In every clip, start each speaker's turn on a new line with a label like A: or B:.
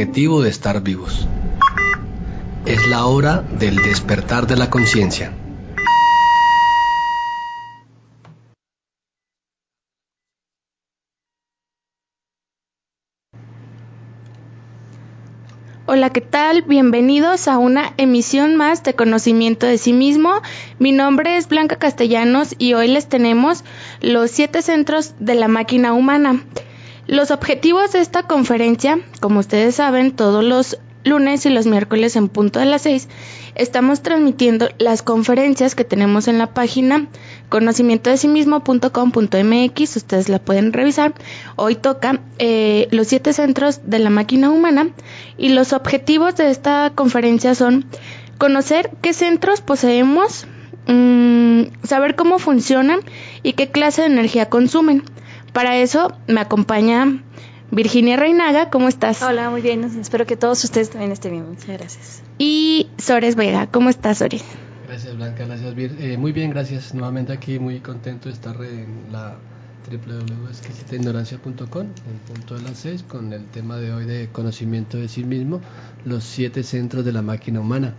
A: Objetivo de estar vivos? Es la hora del despertar de la conciencia.
B: Hola, ¿qué tal? Bienvenidos a una emisión más de Conocimiento de sí mismo. Mi nombre es Blanca Castellanos y hoy les tenemos los siete centros de la máquina humana. Los objetivos de esta conferencia, como ustedes saben, todos los lunes y los miércoles en punto de las seis, estamos transmitiendo las conferencias que tenemos en la página conocimiento de sí mismo.com.mx, ustedes la pueden revisar. Hoy toca eh, los siete centros de la máquina humana y los objetivos de esta conferencia son conocer qué centros poseemos, mmm, saber cómo funcionan y qué clase de energía consumen. Para eso me acompaña Virginia Reinaga, ¿cómo estás?
C: Hola, muy bien. Espero que todos ustedes también estén bien. Muchas gracias.
B: Y Sores Vega, ¿cómo estás, Sores?
A: Gracias, Blanca. Gracias, Vir. Eh, muy bien, gracias. Nuevamente aquí, muy contento de estar en la www.exquisitaignorancia.com en punto de las 6 con el tema de hoy de conocimiento de sí mismo, los siete centros de la máquina humana.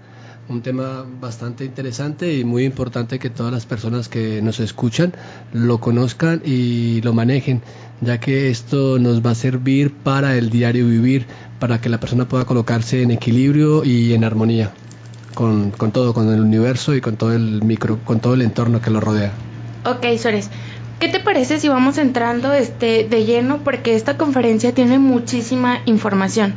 A: Un tema bastante interesante y muy importante que todas las personas que nos escuchan lo conozcan y lo manejen, ya que esto nos va a servir para el diario vivir, para que la persona pueda colocarse en equilibrio y en armonía con, con todo, con el universo y con todo el micro, con todo el entorno que lo rodea.
B: Ok, Sores. ¿Qué te parece si vamos entrando este de lleno? Porque esta conferencia tiene muchísima información.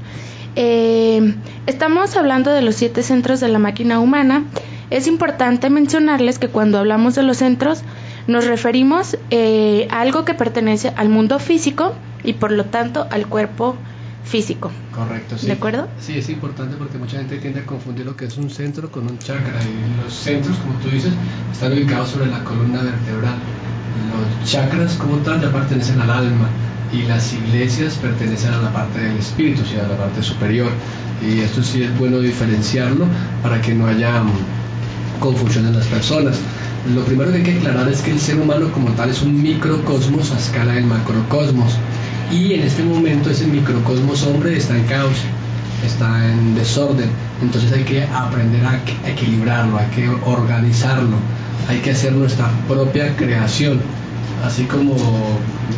B: Eh, estamos hablando de los siete centros de la máquina humana. Es importante mencionarles que cuando hablamos de los centros nos referimos eh, a algo que pertenece al mundo físico y por lo tanto al cuerpo físico.
A: Correcto, sí.
B: ¿De acuerdo?
A: Sí, es importante porque mucha gente tiende a confundir lo que es un centro con un chakra y los centros, como tú dices, están ubicados sobre la columna vertebral. Los chakras como tal ya pertenecen al alma y las iglesias pertenecen a la parte del espíritu, o sea, a la parte superior. Y esto sí es bueno diferenciarlo para que no haya confusión en las personas. Lo primero que hay que aclarar es que el ser humano como tal es un microcosmos a escala del macrocosmos y en este momento ese microcosmos hombre está en caos, está en desorden, entonces hay que aprender a equilibrarlo, hay que organizarlo, hay que hacer nuestra propia creación, así como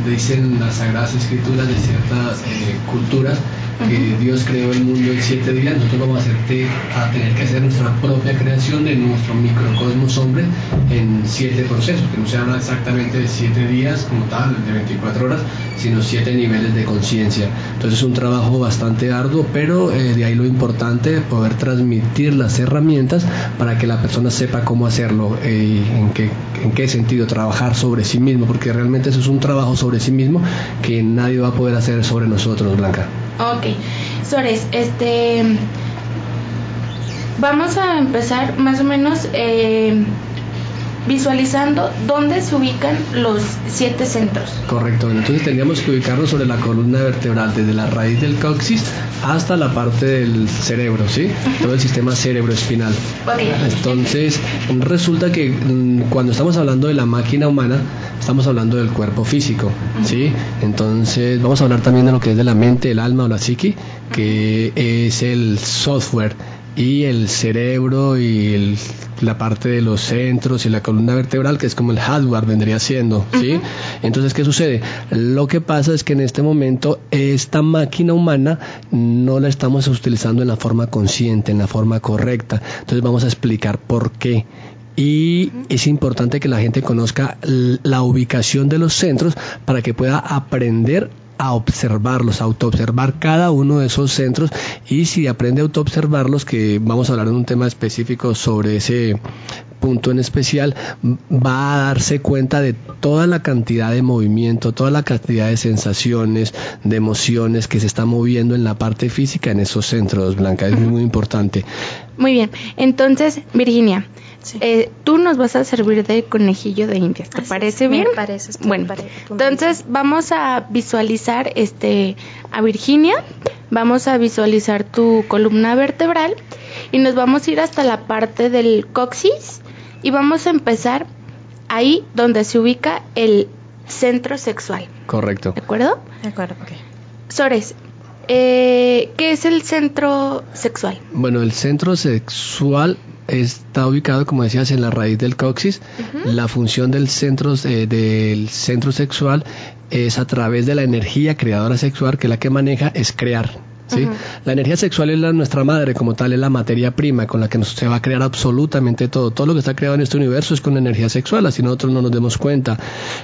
A: dicen las sagradas escrituras de ciertas eh, culturas, que Dios creó el mundo en siete días, nosotros vamos a, hacerte, a tener que hacer nuestra propia creación de nuestro microcosmos hombre en siete procesos, que no se habla exactamente de siete días como tal, de 24 horas, sino siete niveles de conciencia. Entonces es un trabajo bastante arduo, pero eh, de ahí lo importante, poder transmitir las herramientas para que la persona sepa cómo hacerlo eh, y en qué, en qué sentido trabajar sobre sí mismo, porque realmente eso es un trabajo sobre sí mismo que nadie va a poder hacer sobre nosotros, Blanca.
B: Ok, Sores, este, vamos a empezar más o menos eh, visualizando dónde se ubican los siete centros.
A: Correcto, entonces tendríamos que ubicarnos sobre la columna vertebral, desde la raíz del coxis hasta la parte del cerebro, ¿sí? Todo el sistema cerebroespinal.
B: Okay.
A: Entonces, resulta que mm, cuando estamos hablando de la máquina humana, estamos hablando del cuerpo físico, ¿sí? Entonces, vamos a hablar también de lo que es de la mente, el alma o la psique, que es el software y el cerebro y la parte de los centros y la columna vertebral, que es como el hardware vendría siendo, ¿sí? Entonces, ¿qué sucede? Lo que pasa es que en este momento esta máquina humana no la estamos utilizando en la forma consciente, en la forma correcta. Entonces vamos a explicar por qué y es importante que la gente conozca la ubicación de los centros para que pueda aprender a observarlos, a autoobservar cada uno de esos centros. Y si aprende a autoobservarlos, que vamos a hablar en un tema específico sobre ese punto en especial, va a darse cuenta de toda la cantidad de movimiento, toda la cantidad de sensaciones, de emociones que se está moviendo en la parte física en esos centros, Blanca, es muy importante.
B: Muy bien, entonces, Virginia, eh, tú nos vas a servir de conejillo de indias, ¿te parece bien?
C: Me parece.
B: Bueno, entonces vamos a visualizar este a Virginia, vamos a visualizar tu columna vertebral y nos vamos a ir hasta la parte del coxis y vamos a empezar ahí donde se ubica el centro sexual.
A: Correcto.
B: ¿De acuerdo?
C: De acuerdo, ok.
B: Sores, eh, ¿qué es el centro sexual?
A: Bueno, el centro sexual está ubicado, como decías, en la raíz del coxis. La función del centro, eh, del centro sexual es a través de la energía creadora sexual, que la que maneja es crear. ¿Sí? La energía sexual es la, nuestra madre como tal, es la materia prima con la que se va a crear absolutamente todo. Todo lo que está creado en este universo es con energía sexual, así nosotros no nos demos cuenta.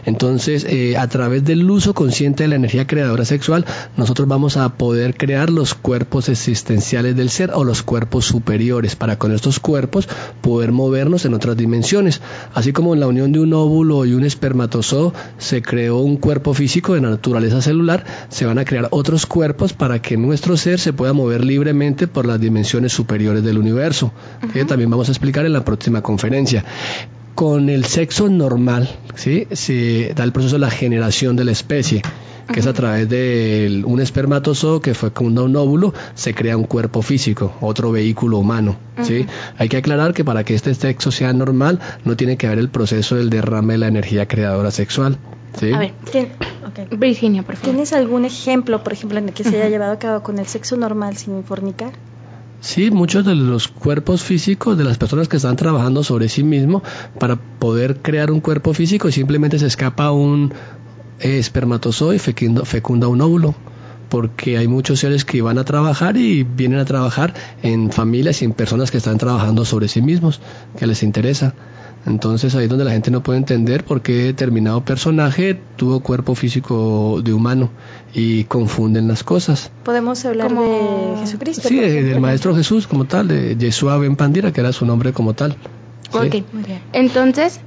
A: Entonces, eh, a través del uso consciente de la energía creadora sexual, nosotros vamos a poder crear los cuerpos existenciales del ser o los cuerpos superiores, para con estos cuerpos poder movernos en otras dimensiones. Así como en la unión de un óvulo y un espermatozoo se creó un cuerpo físico de naturaleza celular, se van a crear otros cuerpos para que nuestro ser se pueda mover libremente por las dimensiones superiores del universo, que también vamos a explicar en la próxima conferencia. Con el sexo normal, ¿sí? se da el proceso de la generación de la especie que es a través de un espermatozoo que fecunda un óvulo, se crea un cuerpo físico, otro vehículo humano. ¿sí? Hay que aclarar que para que este sexo sea normal, no tiene que haber el proceso del derrame de la energía creadora sexual. ¿Sí?
B: A ver, Virginia, por favor.
C: ¿Tienes algún ejemplo, por ejemplo, en el que se haya llevado a cabo con el sexo normal sin fornicar?
A: Sí, muchos de los cuerpos físicos de las personas que están trabajando sobre sí mismo para poder crear un cuerpo físico simplemente se escapa un espermatozoide fecunda, fecunda un óvulo porque hay muchos seres que van a trabajar y vienen a trabajar en familias y en personas que están trabajando sobre sí mismos, que les interesa. Entonces ahí es donde la gente no puede entender por qué determinado personaje tuvo cuerpo físico de humano y confunden las cosas.
C: Podemos hablar de Jesucristo.
A: Sí, del Maestro Jesús como tal, de Yeshua Ben Pandira, que era su nombre como tal.
B: Ok, entonces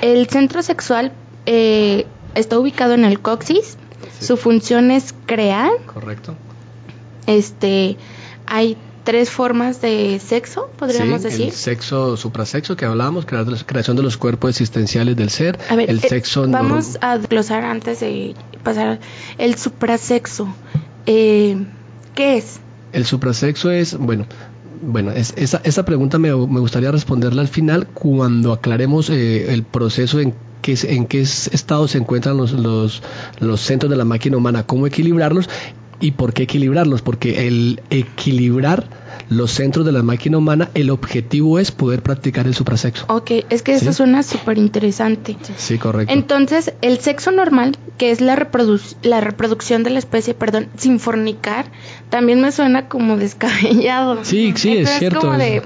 B: el centro sexual eh, está ubicado en el coxis, su función es crear.
A: Correcto.
B: Este, hay tres formas de sexo, podríamos decir.
A: El sexo suprasexo que hablábamos, creación de los cuerpos existenciales del ser.
B: A ver,
A: el
B: eh,
A: sexo
B: vamos a desglosar antes de pasar el suprasexo. Eh, ¿Qué es?
A: El suprasexo es, bueno, bueno, es, esa, esa pregunta me, me, gustaría responderla al final cuando aclaremos eh, el proceso en qué, en qué estado se encuentran los, los, los centros de la máquina humana, cómo equilibrarlos ¿Y por qué equilibrarlos? Porque el equilibrar los centros de la máquina humana, el objetivo es poder practicar el suprasexo.
B: Ok, es que eso suena súper interesante.
A: Sí, correcto.
B: Entonces, el sexo normal, que es la, la reproducción de la especie, perdón, sin fornicar, también me suena como descabellado.
A: Sí, sí, es cierto.
B: Como de,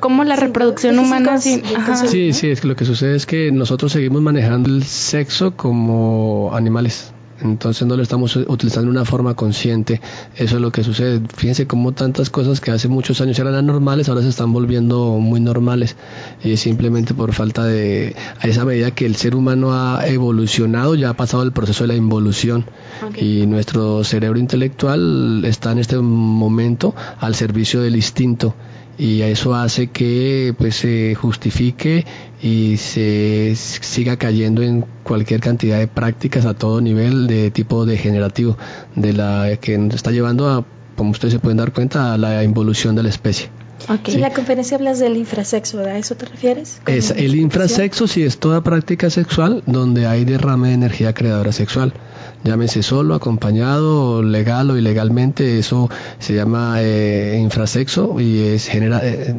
B: como la reproducción humana sin...
A: Sí, sí, es que lo que sucede es que nosotros seguimos manejando el sexo como animales entonces no lo estamos utilizando de una forma consciente. Eso es lo que sucede. Fíjense cómo tantas cosas que hace muchos años eran anormales ahora se están volviendo muy normales y es simplemente por falta de a esa medida que el ser humano ha evolucionado ya ha pasado el proceso de la involución y nuestro cerebro intelectual está en este momento al servicio del instinto y eso hace que pues se justifique y se siga cayendo en cualquier cantidad de prácticas a todo nivel de tipo degenerativo de la que está llevando a como ustedes se pueden dar cuenta a la involución de la especie.
C: Okay. En la conferencia hablas del infrasexo, ¿a eso te refieres?
A: Es, el infrasexo sí es toda práctica sexual donde hay derrame de energía creadora sexual. Llámese solo, acompañado, legal o ilegalmente, eso se llama eh, infrasexo y es genera... Eh,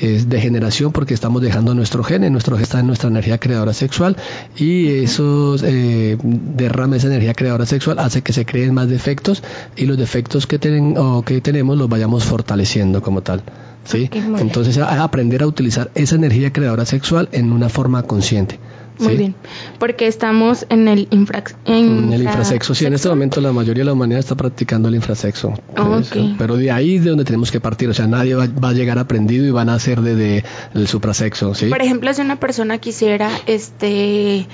A: es degeneración porque estamos dejando nuestro gen, nuestro gen está en nuestra energía creadora sexual y esos eh, derrames de energía creadora sexual hace que se creen más defectos y los defectos que, tienen o que tenemos los vayamos fortaleciendo como tal. ¿sí? Entonces aprender a utilizar esa energía creadora sexual en una forma consciente.
B: Muy bien, porque estamos en el,
A: en el infrasexo. Sí, en este momento la mayoría de la humanidad está practicando el infrasexo. Pero de ahí de donde tenemos que partir, o sea, nadie va, a llegar aprendido y van a hacer desde el suprasexo, ¿sí?
B: Por ejemplo, si una persona quisiera este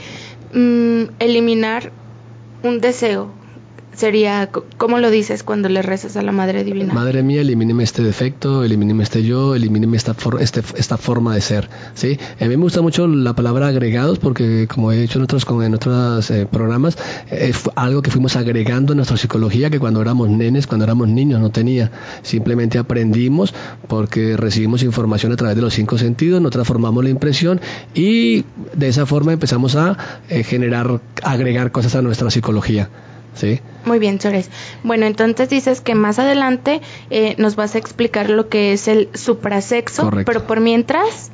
B: mm, eliminar un deseo sería, ¿cómo lo dices cuando le rezas a la Madre Divina?
A: Madre mía, elimíneme este defecto, elimíneme este yo, elimíneme esta, este, esta forma de ser. ¿sí? A mí me gusta mucho la palabra agregados porque, como he dicho en otros, en otros eh, programas, es algo que fuimos agregando en nuestra psicología que cuando éramos nenes, cuando éramos niños no tenía. Simplemente aprendimos porque recibimos información a través de los cinco sentidos, nos transformamos la impresión y de esa forma empezamos a eh, generar, agregar cosas a nuestra psicología. ¿Sí?
B: Muy bien, Chores. Bueno, entonces dices que más adelante eh, nos vas a explicar lo que es el suprasexo, pero por mientras...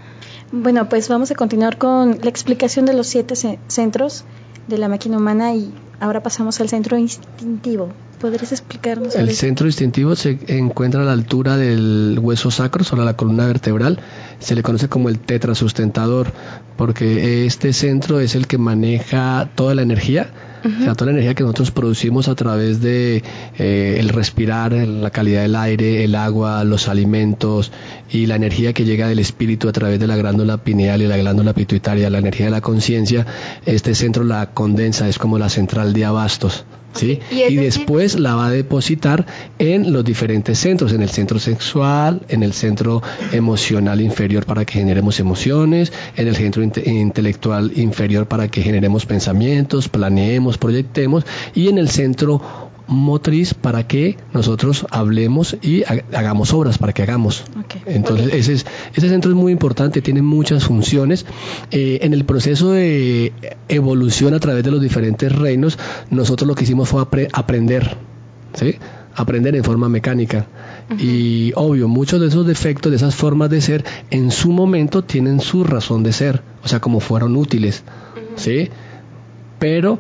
C: Bueno, pues vamos a continuar con la explicación de los siete centros de la máquina humana y ahora pasamos al centro instintivo. ¿Podrías explicarnos?
A: El centro instintivo se encuentra a la altura del hueso sacro, sobre la columna vertebral. Se le conoce como el tetrasustentador, porque este centro es el que maneja toda la energía toda la energía que nosotros producimos a través de eh, el respirar, la calidad del aire, el agua, los alimentos y la energía que llega del espíritu a través de la glándula pineal y la glándula pituitaria, la energía de la conciencia, este centro la condensa, es como la central de abastos. ¿sí? Y, después la va a depositar en los diferentes centros, en el centro sexual, en el centro emocional inferior para que generemos emociones, en el centro intelectual inferior para que generemos pensamientos, planeemos, proyectemos, y en el centro motriz para que nosotros hablemos y hagamos obras, para que hagamos. Entonces, Ese, es, ese centro es muy importante, tiene muchas funciones. Eh, en el proceso de evolución a través de los diferentes reinos, nosotros lo que hicimos fue aprender, ¿sí? aprender en forma mecánica. Y obvio, muchos de esos defectos, de esas formas de ser, en su momento tienen su razón de ser, o sea, como fueron útiles. ¿Sí? Pero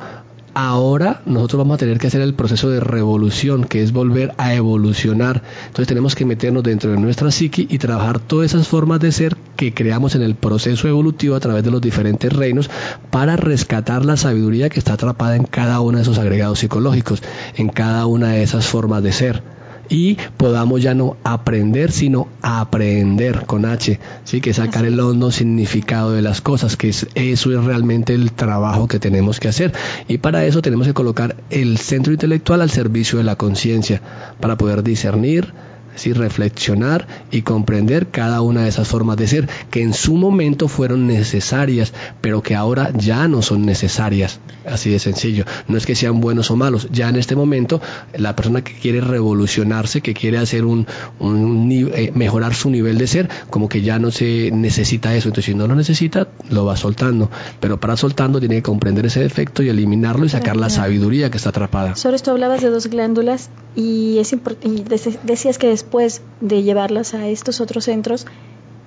A: ahora nosotros vamos a tener que hacer el proceso de revolución, que es volver a evolucionar. Entonces tenemos que meternos dentro de nuestra psiqui y trabajar todas esas formas de ser que creamos en el proceso evolutivo a través de los diferentes reinos para rescatar la sabiduría que está atrapada en cada uno de esos agregados psicológicos, en cada una de esas formas de ser y podamos ya no aprender, sino aprender con H, ¿sí? que sacar el hondo significado de las cosas, que es, eso es realmente el trabajo que tenemos que hacer. Y para eso tenemos que colocar el centro intelectual al servicio de la conciencia, para poder discernir, ¿sí? reflexionar y comprender cada una de esas formas de ser que en su momento fueron necesarias, pero que ahora ya no son necesarias. Así de sencillo. No es que sean buenos o malos. Ya en este momento, la persona que quiere revolucionarse, que quiere hacer un, un eh, mejorar su nivel de ser, como que ya no se necesita eso. Entonces, si no lo necesita, lo va soltando. Pero para soltando tiene que comprender ese defecto y eliminarlo y sacar la sabiduría que está atrapada.
C: Sobre esto hablabas de dos glándulas y, es y decías que después después de llevarlas a estos otros centros,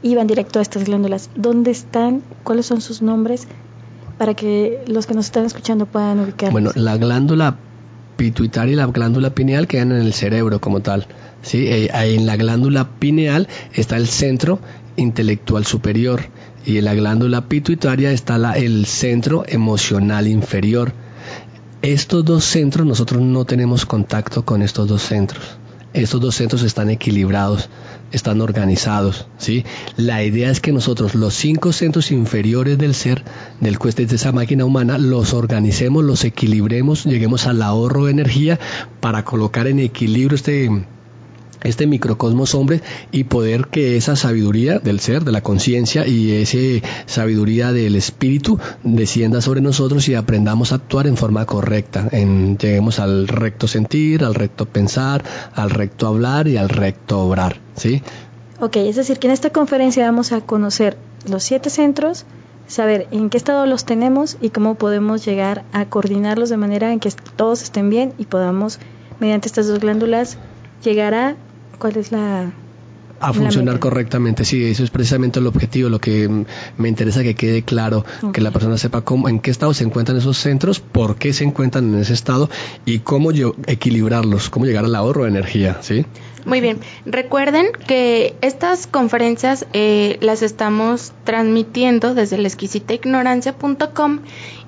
C: iban directo a estas glándulas. ¿Dónde están? ¿Cuáles son sus nombres? Para que los que nos están escuchando puedan ubicarlos.
A: Bueno, la glándula pituitaria y la glándula pineal quedan en el cerebro como tal. ¿sí? Eh, en la glándula pineal está el centro intelectual superior y en la glándula pituitaria está la, el centro emocional inferior. Estos dos centros, nosotros no tenemos contacto con estos dos centros estos dos centros están equilibrados, están organizados, ¿sí? La idea es que nosotros los cinco centros inferiores del ser, del cueste de esa máquina humana, los organicemos, los equilibremos, lleguemos al ahorro de energía para colocar en equilibrio este este microcosmos hombre y poder que esa sabiduría del ser, de la conciencia y esa sabiduría del espíritu descienda sobre nosotros y aprendamos a actuar en forma correcta. En, lleguemos al recto sentir, al recto pensar, al recto hablar y al recto obrar. ¿sí?
C: Ok, es decir, que en esta conferencia vamos a conocer los siete centros, saber en qué estado los tenemos y cómo podemos llegar a coordinarlos de manera en que todos estén bien y podamos, mediante estas dos glándulas, llegar a cuál es la
A: a funcionar correctamente. Sí, eso es precisamente el objetivo, lo que me interesa que quede claro, que la persona sepa cómo, en qué estado se encuentran esos centros, por qué se encuentran en ese estado y cómo yo, equilibrarlos, cómo llegar al ahorro de energía, ¿sí?
B: Muy bien. Recuerden que estas conferencias eh, las estamos transmitiendo desde la exquisitaignorancia.com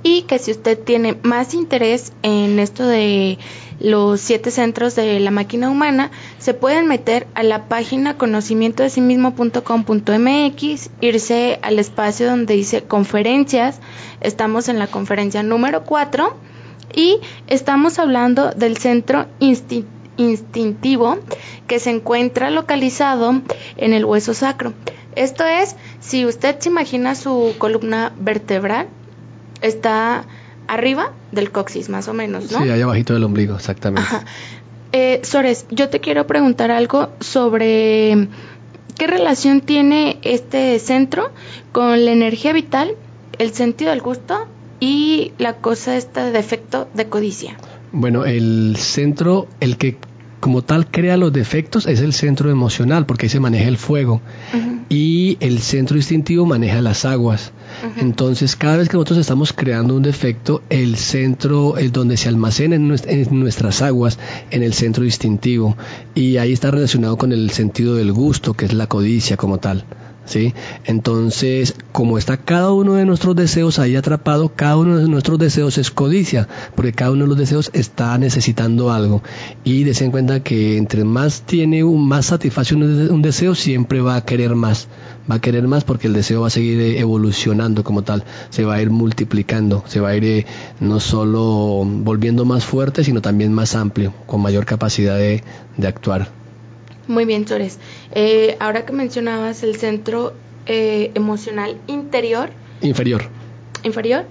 B: y que si usted tiene más interés en esto de los siete centros de la máquina humana, se pueden meter a la página conocimiento de sí mismo.com.mx, irse al espacio donde dice conferencias, estamos en la conferencia número 4 y estamos hablando del centro instintivo que se encuentra localizado en el hueso sacro. Esto es, si usted se imagina su columna vertebral, está arriba del coxis, más o menos, ¿no?
A: Sí, ahí abajito del ombligo, exactamente.
B: Eh, Sores, yo te quiero preguntar algo sobre qué relación tiene este centro con la energía vital, el sentido del gusto y la cosa esta de defecto de codicia.
A: Bueno, el centro, el que como tal crea los defectos es el centro emocional, porque ahí se maneja el fuego. Y el centro instintivo maneja las aguas. Entonces, cada vez que nosotros estamos creando un defecto, el centro es donde se almacena en, nuestras aguas, en el centro instintivo. Y ahí está relacionado con el sentido del gusto, que es la codicia como tal. ¿sí? Entonces, como está cada uno de nuestros deseos ahí atrapado, cada uno de nuestros deseos es codicia, porque cada uno de los deseos está necesitando algo. Y en cuenta que entre más tiene, más satisfacción un deseo, siempre va a querer más. Va a querer más porque el deseo va a seguir evolucionando como tal, se va a ir multiplicando, se va a ir eh, no solo volviendo más fuerte, sino también más amplio, con mayor capacidad de actuar.
B: Muy bien, Sores. Eh, ahora que mencionabas el centro eh, emocional interior.
A: Inferior.
B: Inferior.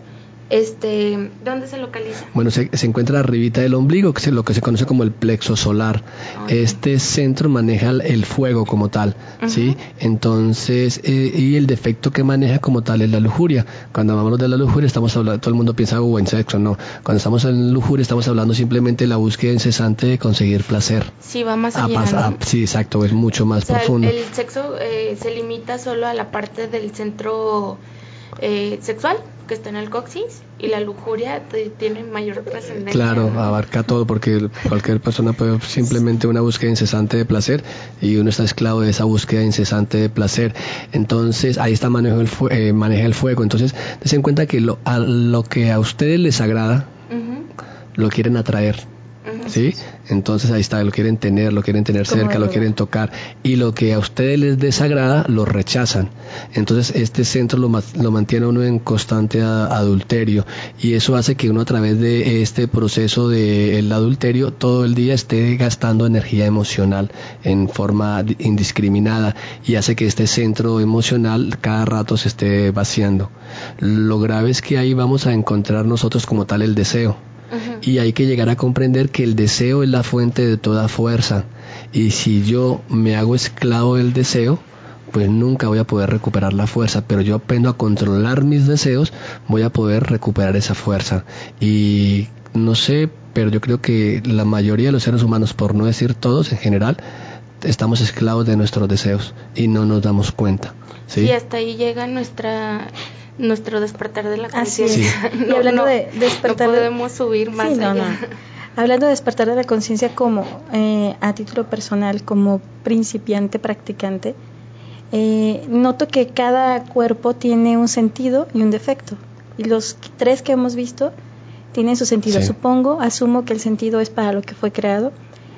B: Este, ¿Dónde se localiza?
A: Bueno, se, encuentra arribita del ombligo, que es lo que se conoce como el plexo solar. Este centro maneja el fuego como tal, ¿sí? Entonces, eh, y el defecto que maneja como tal es la lujuria. Cuando hablamos de la lujuria, estamos hablando, todo el mundo piensa, oh, en sexo, no. Cuando estamos en lujuria, estamos hablando simplemente de la búsqueda incesante de conseguir placer.
B: Sí, va más allá.
A: sí, exacto, es mucho más profundo.
B: El, sexo eh, se limita solo a la parte del centro eh, sexual que está en el coxis y la lujuria tiene mayor trascendencia.
A: Claro, abarca todo porque cualquier persona puede simplemente una búsqueda incesante de placer y uno está esclavo de esa búsqueda incesante de placer. Entonces ahí está manejo el eh, maneja el fuego. Entonces den cuenta que lo, a lo que a ustedes les agrada lo quieren atraer. ¿Sí? Entonces ahí está, lo quieren tener, lo quieren tener cerca, lo quieren tocar y lo que a ustedes les desagrada lo rechazan. Entonces este centro lo, lo mantiene uno en constante adulterio y eso hace que uno a través de este proceso del adulterio todo el día esté gastando energía emocional en forma indiscriminada y hace que este centro emocional cada rato se esté vaciando. Lo grave es que ahí vamos a encontrar nosotros como tal el deseo y hay que llegar a comprender que el deseo es la fuente de toda fuerza. Y si yo me hago esclavo del deseo, pues nunca voy a poder recuperar la fuerza, pero yo aprendo a controlar mis deseos, voy a poder recuperar esa fuerza. Y no sé, pero yo creo que la mayoría de los seres humanos, por no decir todos en general, estamos esclavos de nuestros deseos y no nos damos cuenta. ¿sí?
B: Y hasta ahí llega nuestra nuestro despertar de la conciencia.
C: y hablando de despertar,
B: no podemos subir más allá.
C: Hablando de despertar de la conciencia como eh, a título personal, como principiante practicante, eh, noto que cada cuerpo tiene un sentido y un defecto. Y los tres que hemos visto tienen su sentido. Supongo, asumo que el sentido es para lo que fue creado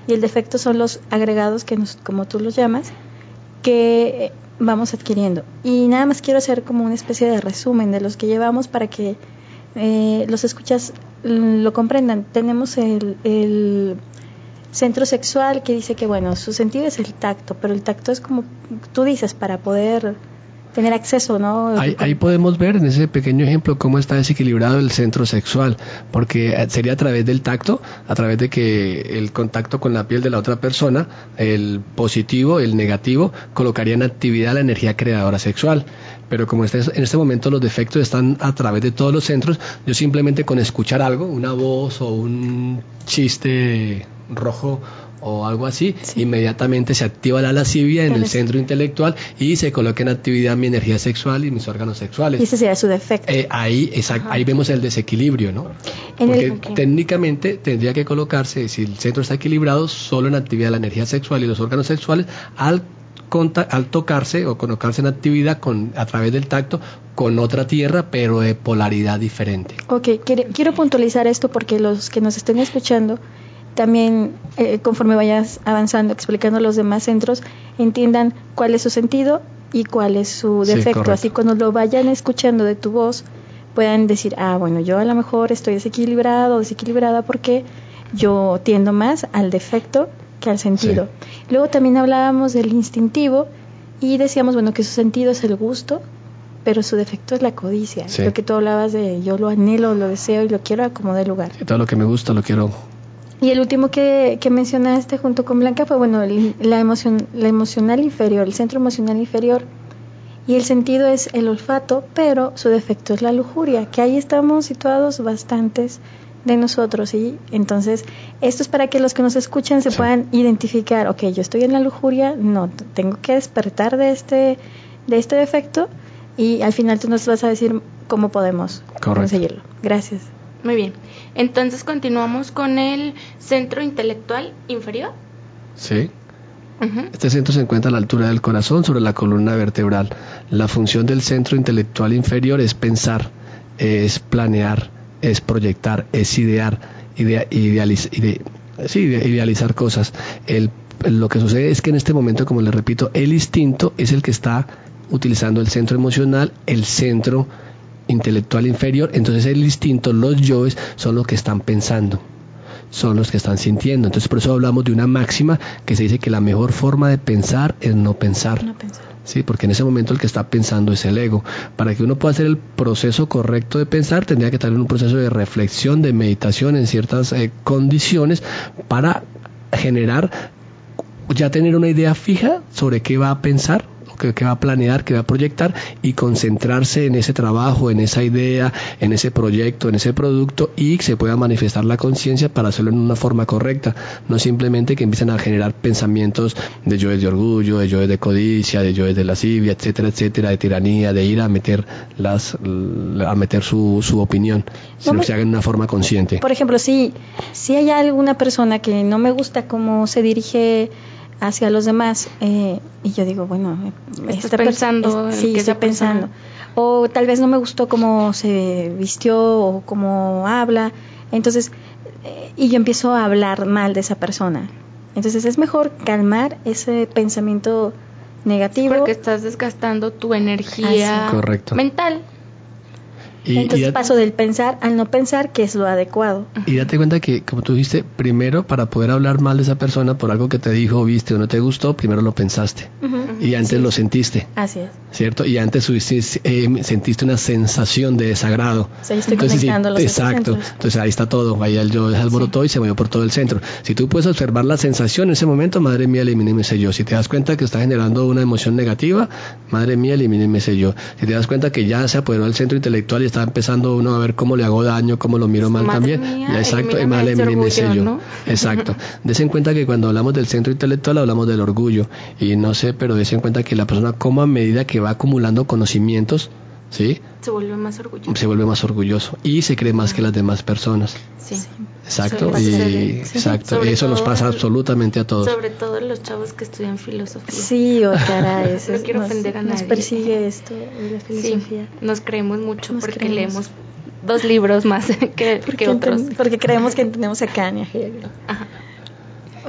C: y el defecto son los agregados que nos, como tú los llamas, que vamos adquiriendo. Y nada más quiero hacer como una especie de resumen de los que llevamos para que eh, los escuchas lo comprendan. Tenemos el, el, centro sexual que dice que, bueno, su sentido es el tacto, pero el tacto es como tú dices, para poder tener acceso, ¿no?
A: Ahí, podemos ver en ese pequeño ejemplo cómo está desequilibrado el centro sexual, porque eh, sería a través del tacto, a través de que el contacto con la piel de la otra persona, el positivo, el negativo, colocaría en actividad la energía creadora sexual. Pero como este, en este momento los defectos están a través de todos los centros, yo simplemente con escuchar algo, una voz o un chiste rojo o algo así, inmediatamente se activa la lascivia en el centro intelectual y se coloca en actividad mi energía sexual y mis órganos sexuales.
C: Y ese sería su defecto.
A: Eh, ahí, ahí vemos el desequilibrio, ¿no? Porque técnicamente tendría que colocarse, si el centro está equilibrado, solo en actividad la energía sexual y los órganos sexuales al al tocarse o colocarse en actividad con, a través del tacto con otra tierra, pero de polaridad diferente.
C: Ok, quiero puntualizar esto porque los que nos estén escuchando también eh, conforme vayas avanzando explicando los demás centros entiendan cuál es su sentido y cuál es su defecto. así cuando lo vayan escuchando de tu voz puedan decir ah bueno yo a lo mejor estoy desequilibrado o desequilibrada porque yo tiendo más al defecto que al sentido luego también hablábamos del instintivo y decíamos bueno que su sentido es el gusto pero su defecto es la codicia. Lo que tú hablabas de yo lo anhelo, lo deseo y lo quiero a como de lugar.
A: todo lo que me gusta lo quiero
C: y el último que, que mencionaste junto con Blanca fue, bueno, la, emoción, la emocional inferior, el centro emocional inferior. Y el sentido es el olfato, pero su defecto es la lujuria, que ahí estamos situados bastantes de nosotros. Y entonces, esto es para que los que nos escuchan se puedan identificar, ok, yo estoy en la lujuria, no, tengo que despertar de este, de este defecto y al final tú nos vas a decir cómo podemos conseguirlo. Gracias.
B: Muy bien. Entonces continuamos con el centro intelectual inferior.
A: Sí. Este centro se encuentra a la altura del corazón, sobre la columna vertebral. La función del centro intelectual inferior es pensar, es planear, es proyectar, es idear, idealizar cosas. lo que sucede es que en este momento, como le repito, el instinto es el que está utilizando el centro emocional, el centro intelectual inferior, entonces el instinto, los yoes, son los que están pensando, son los que están sintiendo. Entonces por eso hablamos de una máxima que se dice que la mejor forma de pensar es no pensar. Sí, porque en ese momento el que está pensando es el ego. Para que uno pueda hacer el proceso correcto de pensar, tendría que tener un proceso de reflexión, de meditación en ciertas eh, condiciones para generar, ya tener una idea fija sobre qué va a pensar que, va a planear, que va a proyectar y concentrarse en ese trabajo, en esa idea, en ese proyecto, en ese producto y se pueda manifestar la conciencia para hacerlo en una forma correcta, no simplemente que empiecen a generar pensamientos de yo de orgullo, de yo de codicia, de yo de lascivia, etcétera, etcétera, de tiranía, de ir a meter las a meter su, su opinión, sino que se haga en una forma consciente.
C: Por ejemplo, si si hay alguna persona que no me gusta cómo se dirige hacia los demás eh, y yo digo bueno
B: está pensando
C: sí estoy pensando. o tal vez no me gustó cómo se vistió o cómo habla. Entonces eh, y yo empiezo a hablar mal de esa persona. Entonces es mejor calmar ese pensamiento negativo.
B: Porque estás desgastando tu energía mental
C: y, Entonces paso del pensar al no pensar, que es lo adecuado.
A: Y date cuenta que, como tú dijiste, primero para poder hablar mal de esa persona por algo que te dijo, viste o no te gustó, primero lo pensaste. Y antes lo sentiste.
C: Así es.
A: ¿Cierto? Y antes eh, sentiste una sensación de desagrado.
C: Entonces,
A: exacto. Entonces ahí está todo. Ahí el yo alborotó y se movió por todo el centro. Si tú puedes observar la sensación en ese momento, madre mía, elimíneme ese yo. Si te das cuenta que está generando una emoción negativa, madre mía, elimíneme ese yo. Si te das cuenta que ya se apoderó el centro intelectual y está empezando uno a ver cómo le hago daño, cómo lo miro mal también. exacto, y mal elimíneme ese yo. Exacto. Des en cuenta que cuando hablamos del centro intelectual hablamos del orgullo. Y no sé, pero en cuenta que la persona como a medida que va acumulando conocimientos, ¿sí?
B: Se vuelve más orgulloso.
A: Se vuelve más orgulloso y se cree más que las demás personas.
B: Sí.
A: Exacto, y exacto, eso nos pasa absolutamente a todos.
B: Sobre todo los chavos que estudian filosofía.
C: Sí, o cara, eso
B: no quiero ofender a
C: nadie. Nos persigue esto, la filosofía.
B: nos creemos mucho porque leemos dos libros más que, que otros.
C: Porque creemos que entendemos a Kanye.
B: Ajá.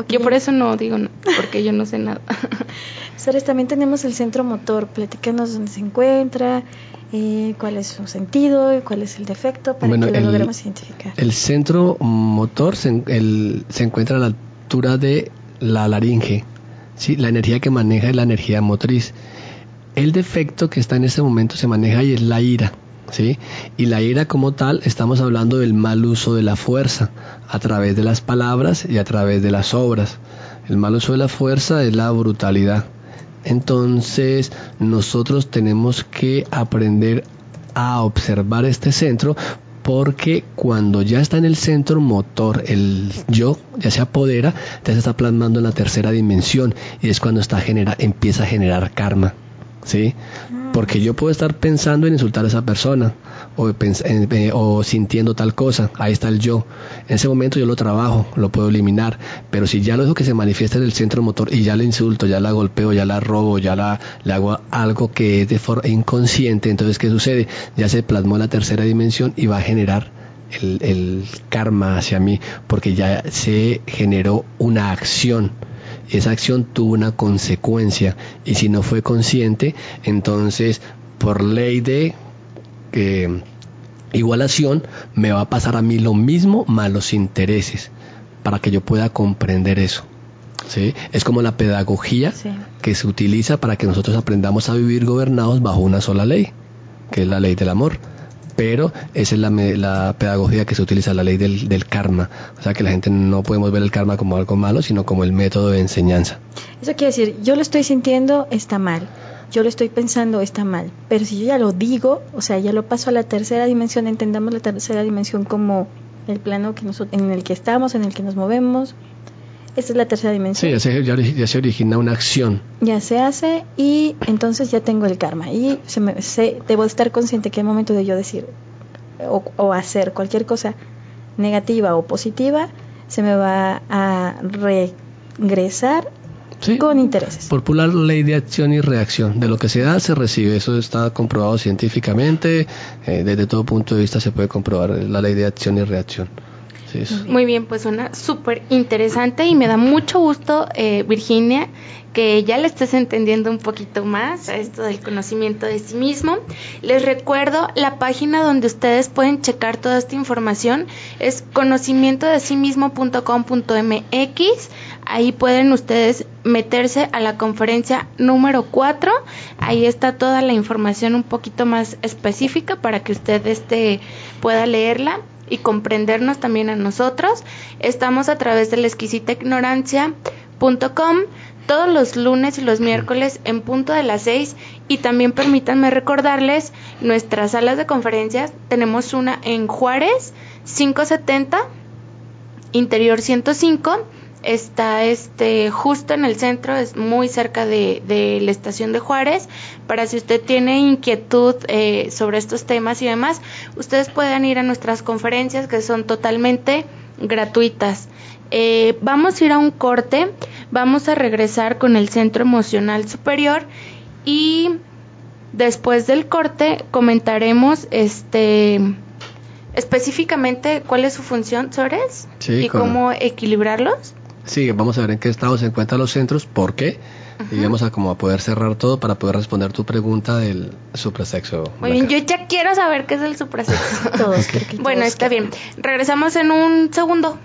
B: Yo por eso no digo, porque yo no sé nada.
C: Sores, también tenemos el centro motor. Platícanos dónde se encuentra, eh, cuál es su sentido, cuál es el defecto, para que lo logremos identificar.
A: El centro motor se, se encuentra a la altura de la laringe. ¿sí? La energía que maneja es la energía motriz. El defecto que está en este momento se maneja y es la ira. ¿Sí? Y la ira como tal, estamos hablando del mal uso de la fuerza a través de las palabras y a través de las obras. El mal uso de la fuerza es la brutalidad. Entonces nosotros tenemos que aprender a observar este centro porque cuando ya está en el centro motor, el yo ya se apodera, ya se está plasmando en la tercera dimensión y es cuando está genera, empieza a generar karma. ¿sí? Porque yo puedo estar pensando en insultar a esa persona o, eh, o, sintiendo tal cosa, ahí está el yo. En ese momento yo lo trabajo, lo puedo eliminar, pero si ya lo dejo que se manifieste en el centro motor y ya le insulto, ya la golpeo, ya la robo, ya la, le hago algo que es de forma inconsciente, entonces ¿qué sucede? Ya se plasmó en la tercera dimensión y va a generar el, el karma hacia mí, porque ya se generó una acción esa acción tuvo una consecuencia y si no fue consciente, entonces por ley de eh, igualación me va a pasar a mí lo mismo más los intereses para que yo pueda comprender eso. ¿sí? Es como la pedagogía que se utiliza para que nosotros aprendamos a vivir gobernados bajo una sola ley, que es la ley del amor pero esa es la, pedagogía que se utiliza, la ley del, karma. O sea que la gente no podemos ver el karma como algo malo, sino como el método de enseñanza.
C: Eso quiere decir, yo lo estoy sintiendo, está mal. Yo lo estoy pensando, está mal. Pero si yo ya lo digo, o sea, ya lo paso a la tercera dimensión, entendamos la tercera dimensión como el plano que en el que estamos, en el que nos movemos, esta es la tercera dimensión.
A: Sí, ya se, origina una acción.
C: Ya se hace y entonces ya tengo el karma. Y se me, debo estar consciente que el momento de yo decir o, hacer cualquier cosa negativa o positiva, se me va a regresar con intereses.
A: Popular ley de acción y reacción. De lo que se da, se recibe. Eso está comprobado científicamente. Eh, desde todo punto de vista se puede comprobar la ley de acción y reacción.
B: Muy bien, pues suena súper interesante y me da mucho gusto, eh, Virginia, que ya le estés entendiendo un poquito más a esto del conocimiento de sí mismo. Les recuerdo la página donde ustedes pueden checar toda esta información es conocimiento de sí mismo.com.mx. Ahí pueden ustedes meterse a la conferencia número 4. Ahí está toda la información un poquito más específica para que usted este, pueda leerla y comprendernos también a nosotros. Estamos a través de la exquisita ignorancia.com todos los lunes y los miércoles en punto de las 6 y también permítanme recordarles nuestras salas de conferencias. Tenemos una en Juárez 570, interior 105 está este justo en el centro, es muy cerca de, de la estación de Juárez. Para si usted tiene inquietud eh, sobre estos temas y demás, ustedes pueden ir a nuestras conferencias que son totalmente gratuitas. Eh, vamos a ir a un corte, vamos a regresar con el Centro Emocional Superior y después del corte comentaremos este específicamente cuál es su función, Sores, y cómo equilibrarlos.
A: Sí, vamos a ver en qué estado se encuentran los centros, por qué, y vamos a como a poder cerrar todo para poder responder tu pregunta del suprasexo.
B: Muy bien, yo ya quiero saber qué es el suprasexo. bueno, está bien. Regresamos en un segundo.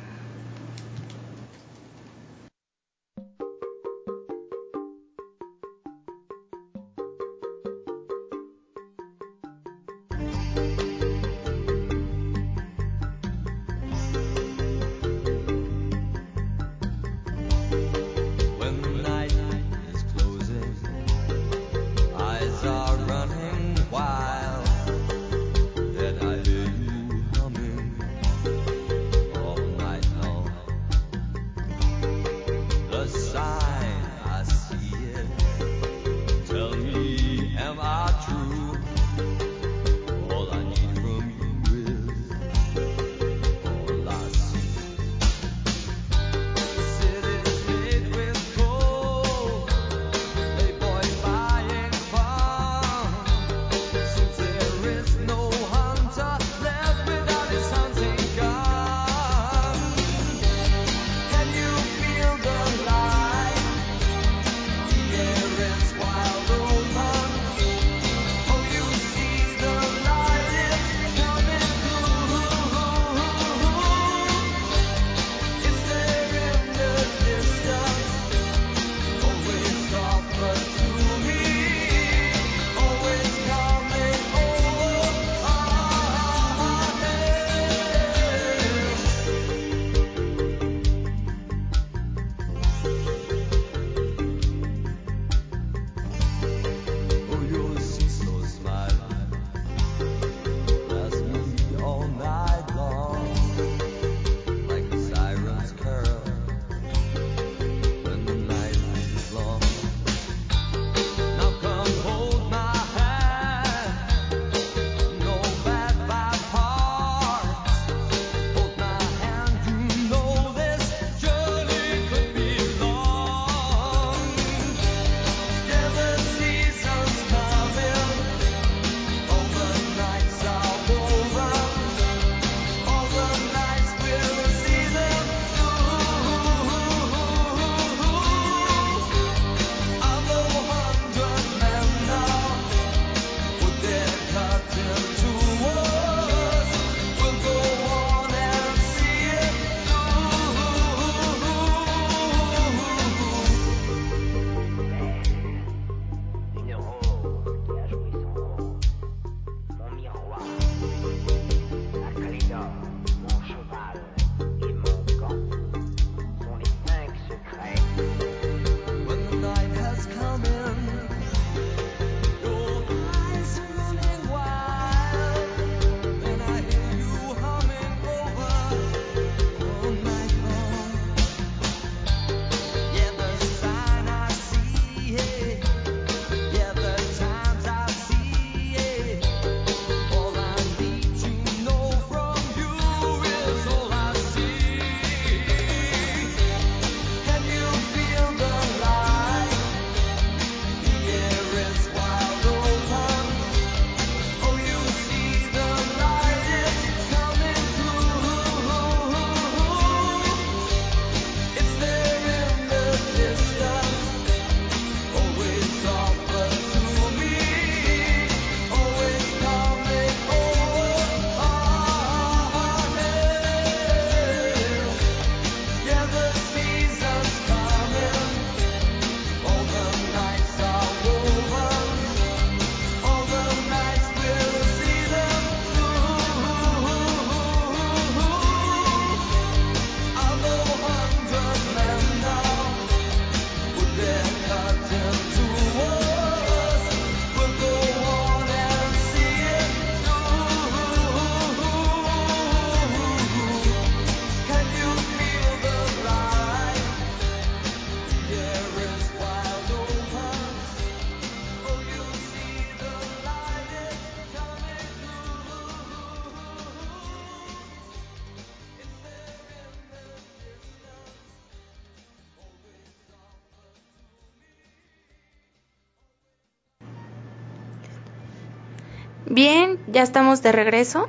B: Bien, ya estamos de regreso.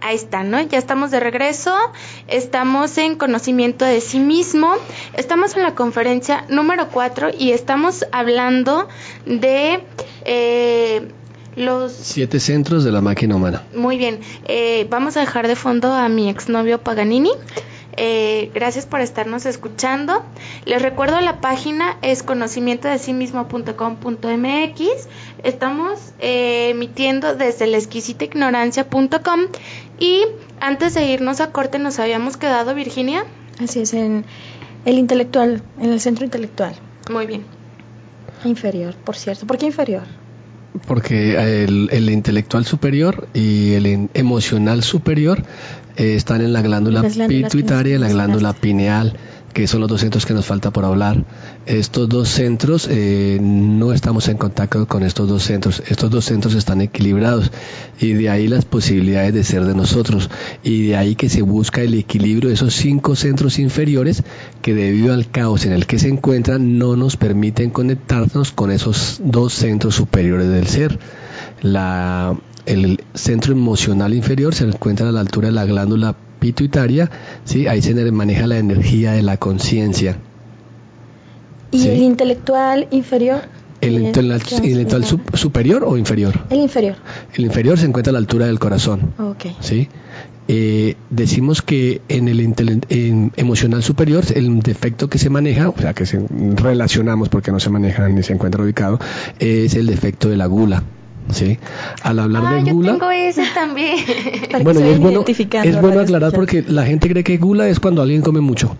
B: Ahí está, ¿no? Ya estamos de regreso. Estamos en conocimiento de sí mismo. Estamos en la conferencia número 4 y estamos hablando de eh, los...
A: Siete centros de la máquina humana.
B: Muy bien. Eh, vamos a dejar de fondo a mi exnovio Paganini. Eh, gracias por estarnos escuchando. Les recuerdo la página es conocimiento de sí mismo.com.mx. Estamos eh, emitiendo desde la exquisita ignorancia.com y antes de irnos a corte nos habíamos quedado, Virginia.
C: Así es, en el intelectual, en el centro intelectual.
B: Muy bien.
C: Inferior, por cierto. ¿Por qué inferior?
A: Porque el, el intelectual superior y el emocional superior eh, están en la glándula pituitaria y la glándula pineal, que son los dos centros que nos falta por hablar. Estos dos centros, eh, no estamos en contacto con estos dos centros. Estos dos centros están equilibrados y de ahí las posibilidades de ser de nosotros. Y de ahí que se busca el equilibrio de esos cinco centros inferiores que debido al caos en el que se encuentran no nos permiten conectarnos con esos dos centros superiores del ser. La, el centro emocional inferior se encuentra a la altura de la glándula pituitaria, ¿sí? ahí se maneja la energía de la conciencia.
C: ¿Y el intelectual inferior?
A: ¿El, intelectual superior o inferior?
C: El inferior.
A: El inferior se encuentra a la altura del corazón.
C: Okay.
A: ¿sí? Eh, decimos que en el emocional superior el defecto que se maneja, o sea que se relacionamos porque no se maneja ni se encuentra ubicado, es el defecto de la gula. ¿Sí? Al hablar
B: ah,
A: de gula...
B: Yo tengo ese también.
A: bueno, es bueno, es bueno aclarar porque la gente cree que gula es cuando alguien come mucho.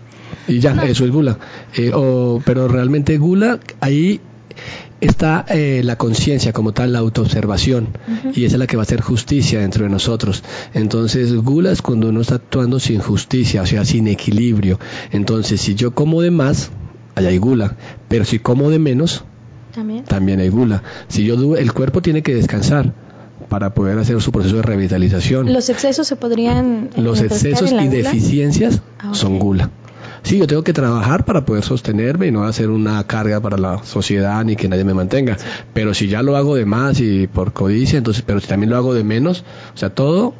A: Y ya, eso es gula. Eh, pero realmente gula, ahí está eh, la conciencia como tal, la autoobservación, y esa es la que va a hacer justicia dentro de nosotros. Entonces, gula es cuando uno está actuando sin justicia, o sea, sin equilibrio. Entonces, si yo como de más, allá hay gula, pero si como de menos, también. hay gula. Si yo el cuerpo tiene que descansar para poder hacer su proceso de revitalización.
C: Los excesos se podrían
A: Los excesos y deficiencias ah, son gula. Sí, yo tengo que trabajar para poder sostenerme y no hacer una carga para la sociedad ni que nadie me mantenga. Pero si ya lo hago de más y por codicia, entonces, pero si también lo hago de menos, o sea, todo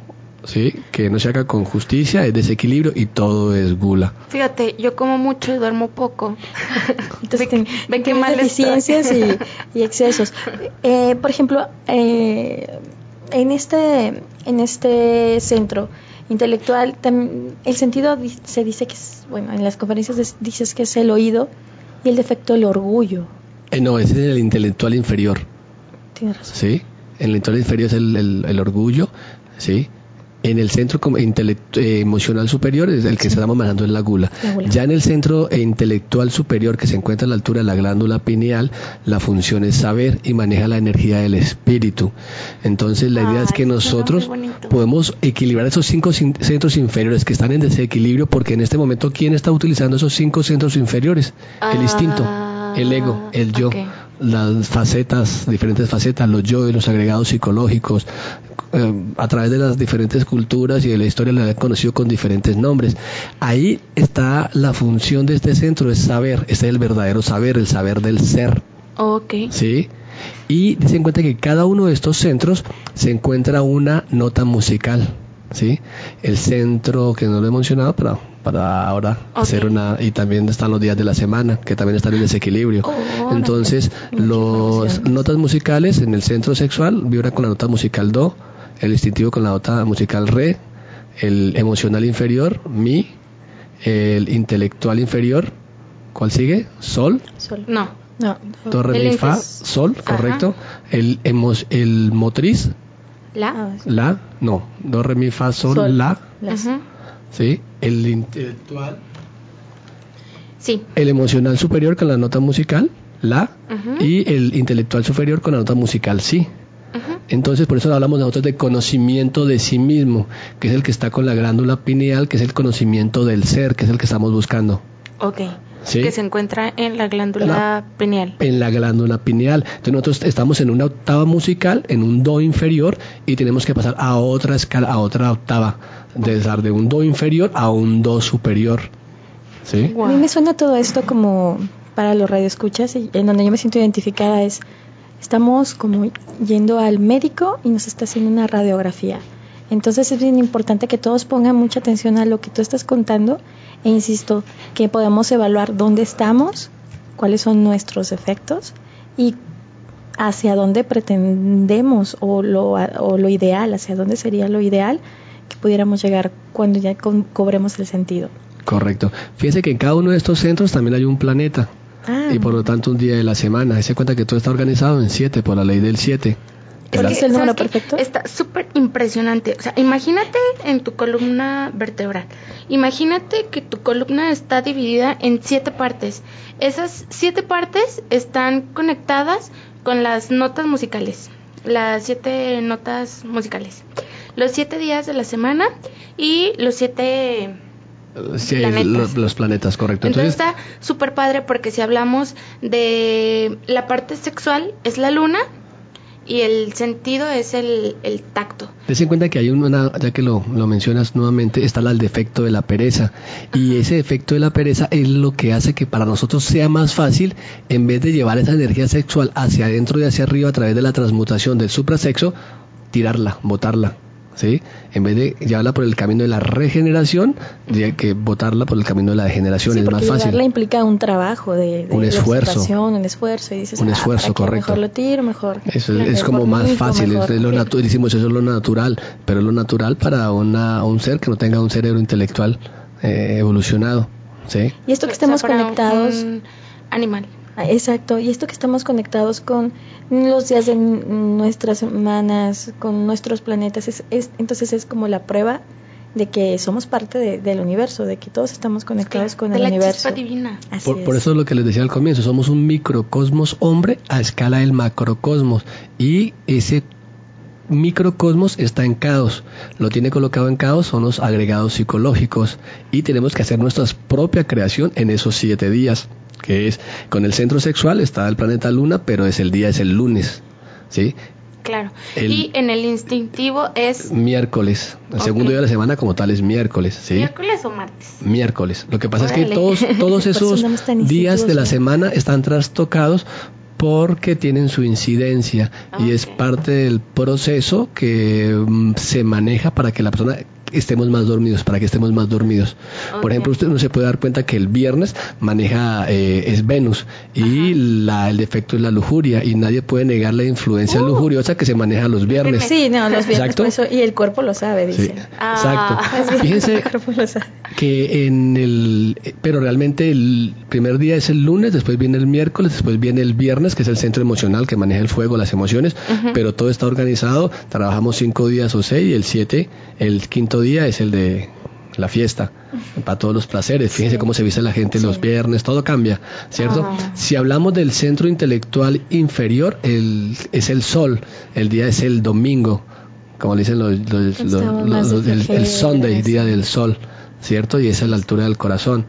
A: ¿sí? que no se haga con justicia, es desequilibrio y todo es gula.
B: Fíjate, yo como mucho y duermo poco.
C: Entonces, ven, que mal deficiencias y, y, excesos. Eh, por ejemplo, eh, en, este, en este centro intelectual, el sentido se dice que es, bueno, en las conferencias dices que es el oído y el defecto el orgullo.
A: Eh, no, ese es el intelectual inferior.
C: Tienes razón.
A: Sí, el intelectual inferior es el, el, el orgullo, ¿sí? En el centro eh, emocional superior es el que estamos manejando en la gula. Ya en el centro intelectual superior que se encuentra a la altura de la glándula pineal, la función es saber y maneja la energía del espíritu. Entonces la idea es que nosotros podemos equilibrar esos cinco centros inferiores que están en desequilibrio porque en este momento ¿quién está utilizando esos cinco centros inferiores? el instinto, el ego, el yo. Las facetas, diferentes facetas, los yo y los agregados psicológicos, eh, a través de las diferentes culturas y de la historia la han conocido con diferentes nombres. Ahí está la función de este centro, es saber, este es el verdadero saber, el saber del ser.
B: Ok.
A: ¿sí? Y dicen cuenta que cada uno de estos centros se encuentra una nota musical, ¿sí? El centro que no lo he mencionado, pero para ahora hacer una y también están los días de la semana que también están en desequilibrio.
B: Oh,
A: Entonces, los notas musicales en el centro sexual vibra con la nota musical do, el instintivo con la nota musical re, el emocional inferior mi, el intelectual inferior, ¿cuál sigue? Sol,
C: Sol.
B: No.
C: No.
A: do, re,
B: El
A: mi, fa, sol,
B: Ajá.
A: correcto. El, emo- el motriz,
B: La.
A: La, no, do, re, mi, fa, sol,
C: Sol.
A: la,
B: Ujú.
A: ¿Sí? El intelectual,
B: Sí.
A: el emocional superior con la nota musical, la, y el intelectual superior con la nota musical, sí. Entonces, por eso hablamos nosotros de conocimiento de sí mismo, que es el que está con la glándula pineal, que es el conocimiento del ser, que es el que estamos buscando.
B: Ok.
A: Sí.
B: Que se encuentra en la glándula
A: La-
B: pineal.
A: En la glándula pineal. Entonces, nosotros estamos en una octava musical, en un do inferior, y tenemos que pasar a otra escala, a otra octava, de pasar de un do inferior a un do superior. ¿Sí?
C: A mí me suena todo esto como para los radioescuchas y en donde yo me siento identificada es estamos como yendo al médico y nos está haciendo una radiografía. Entonces es bien importante que todos pongan mucha atención a lo que tú estás contando e insisto que podamos evaluar dónde estamos, cuáles son nuestros efectos y hacia dónde pretendemos o lo, o lo ideal, hacia dónde sería lo ideal que pudiéramos llegar cuando ya co- cobremos el sentido.
A: Correcto. Fíjese que en cada uno de estos centros también hay un planeta.
C: Ah.
A: Y por lo tanto un día de la semana. Se cuenta que todo está organizado en siete, por la ley del siete.
C: ¿Cuál
A: La-
C: es el número perfecto?
B: Está súper impresionante. O sea, imagínate en tu columna vertebral. Imagínate que tu columna está dividida en siete partes. Esas siete partes están conectadas con las notas musicales. Las siete notas musicales. Los siete días de la semana y los siete
A: Sí,
B: planetas.
A: Los, los planetas, correcto.
B: Entonces
A: Entonces,
B: está súper padre porque si hablamos de la parte sexual es la luna y el sentido es el, el tacto.
A: Des en cuenta que hay una, ya que lo, lo mencionas nuevamente, está el defecto de la pereza. Y ese defecto de la pereza es lo que hace que para nosotros sea más fácil, en vez de llevar esa energía sexual hacia adentro y hacia arriba a través de la transmutación del suprasexo, tirarla, botarla. ¿Sí? En vez de llevarla por el camino de la regeneración, ya que botarla por el camino de la degeneración
C: Sí,
A: es más fácil.
C: llevarla implica un trabajo de, de
A: Un
C: de
A: esfuerzo.
C: un esfuerzo y dices
A: Un
C: ah,
A: esfuerzo, correcto.
C: mejor lo tiro mejor
A: Eso es, como más fácil,
C: mejor-
A: es lo natu- decimos eso es lo natural, pero es lo natural para una, un ser que no tenga un cerebro intelectual eh, evolucionado, ¿sí?
C: y esto que
B: O sea,
C: conectados
B: un animal.
C: Exacto, y esto que estamos conectados con los días de nuestras semanas, con nuestros planetas, es, es- entonces es como la prueba de que somos parte de- del universo, de que todos estamos conectados con
B: de
C: el
B: la
C: universo.
B: chispa divina.
C: Así
A: Por,
C: es.
A: por eso es lo que les decía al comienzo, somos un microcosmos hombre a escala del macrocosmos y ese microcosmos está en caos, lo tiene colocado en caos son los agregados psicológicos y tenemos que hacer nuestra propia creación en esos siete días, que es con el centro sexual está el planeta luna, pero es el día es el lunes, ¿sí?
B: Claro.
A: El-
B: Y en el instintivo es
A: Miércoles, el segundo día de la semana como tal es miércoles, ¿sí?
B: miércoles o martes.
A: miércoles. Lo que pasa es que todos, todos esos días de la semana están trastocados porque tienen su incidencia y es parte del proceso que mm, se maneja para que la persona estemos más dormidos, para que estemos más dormidos. Por ejemplo, usted no se puede dar cuenta que el viernes maneja, eh, es Venus y la, el defecto es la lujuria y nadie puede negar la influencia
B: Uh.
A: lujuriosa que se maneja los viernes.
C: Sí, no, los viernes,
A: Exacto.
C: eso, y el cuerpo lo sabe,
A: Sí,
C: dice.
B: Ah.
A: exacto. Fíjense que en el pero realmente el primer día es el lunes, después viene el miércoles, después viene el viernes, que es el centro emocional que maneja el fuego, las emociones, pero todo está organizado, trabajamos cinco días o seis, y el siete, el quinto día es el de la fiesta, para todos los placeres, fíjense
C: Sí.
A: cómo se viste la gente
C: Sí.
A: los viernes, todo cambia, ¿cierto?
B: Ah.
A: Si hablamos del centro intelectual inferior, el, es el sol, el día es el domingo, como le dicen los, los- los- el, el Sunday, día del sol, ¿cierto? Y es la altura del corazón.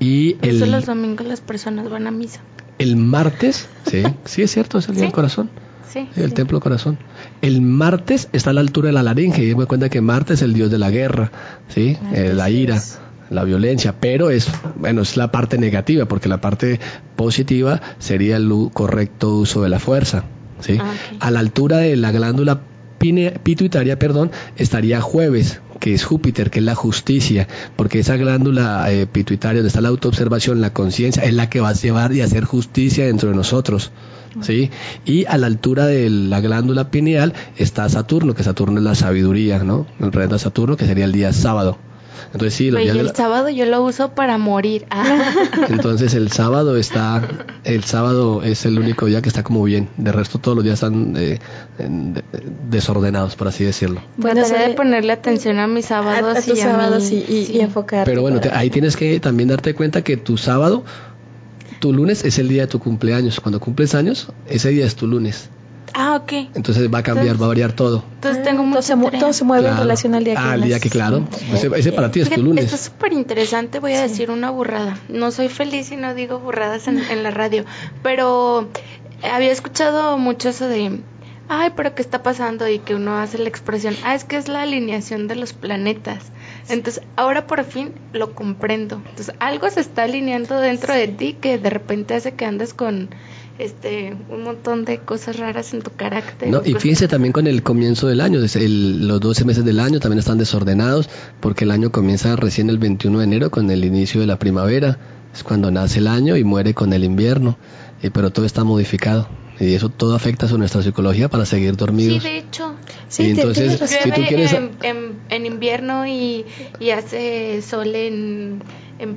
A: Y
B: Por eso los
A: el,
B: domingos las personas van a misa.
A: el martes, sí, sí es cierto, es el día
B: Sí.
A: del corazón,
B: Sí.
A: el templo corazón. El martes está a la altura de la laringe, y me cuenta que Marte es el dios de la guerra, ¿sí? Eh, la ira,
C: es-
A: la violencia, pero es, bueno, es la parte negativa, porque la parte positiva sería el correcto uso de la fuerza, ¿sí? Ah, A la altura de la glándula pituitaria, perdón, estaría jueves, que es Júpiter, que es la justicia, porque esa glándula eh, pituitaria donde está la autoobservación, la conciencia, es la que va a llevar y hacer justicia dentro de nosotros. ¿Sí? Y a la altura de la glándula pineal está Saturno, que Saturno es la sabiduría, ¿no? De Saturno, que sería el día sábado.
B: Entonces sí, el sábado yo lo uso para morir. Ah.
A: Entonces el sábado está, el sábado es el único día que está como bien. De resto todos los días están eh, desordenados, por así decirlo.
B: Bueno, se de ponerle atención a mis sábados,
C: y, sábados y, enfocar.
A: Pero bueno, ahí tienes que también darte cuenta que tu sábado, tu lunes es el día de tu cumpleaños. Cuando cumples años, ese día es tu lunes.
B: Ah, ok.
A: Entonces va a cambiar, va a variar todo.
B: Entonces tengo mucho
C: todo, se, mueve en relación al día que
A: Ah, el día que, claro. Ese, para ti es tu lunes.
B: Esto es súper interesante, voy a decir una burrada. No soy feliz y no digo burradas en, en la radio, pero había escuchado mucho eso de ay, pero ¿qué está pasando? Y que uno hace la expresión, ah, es que es la alineación de los planetas. Entonces, ahora por fin lo comprendo. Entonces, algo se está alineando dentro de ti que de repente hace que andes con este un montón de cosas raras en tu carácter.
A: No, y fíjense también con el comienzo del año, los 12 meses del año también están desordenados porque el año comienza recién el 21 de enero con el inicio de la primavera, es cuando nace el año y muere con el invierno, eh, pero todo está modificado. Y eso todo afecta a nuestra psicología para seguir dormidos.
B: Sí, de hecho.
A: Sí, entonces, si tú quieres...
B: En, en, invierno y, y hace sol en en,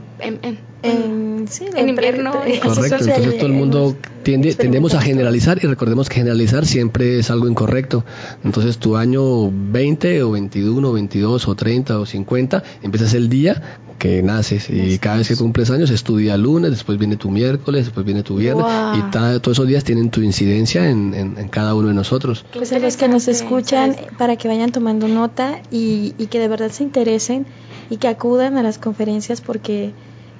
B: en, invierno.
A: Correcto, entonces todo el mundo tiende, tendemos a generalizar y recordemos que generalizar siempre es algo incorrecto. Entonces tu año 20 o 21 o 22 o 30 o 50 empiezas el día que naces y cada vez que cumples años es tu día lunes, después viene tu miércoles, después viene tu viernes y todos esos días tienen tu incidencia en, en, cada uno de nosotros.
C: Pues a los que nos escuchan para que vayan tomando nota y, y que de verdad se interesen y que acudan a las conferencias porque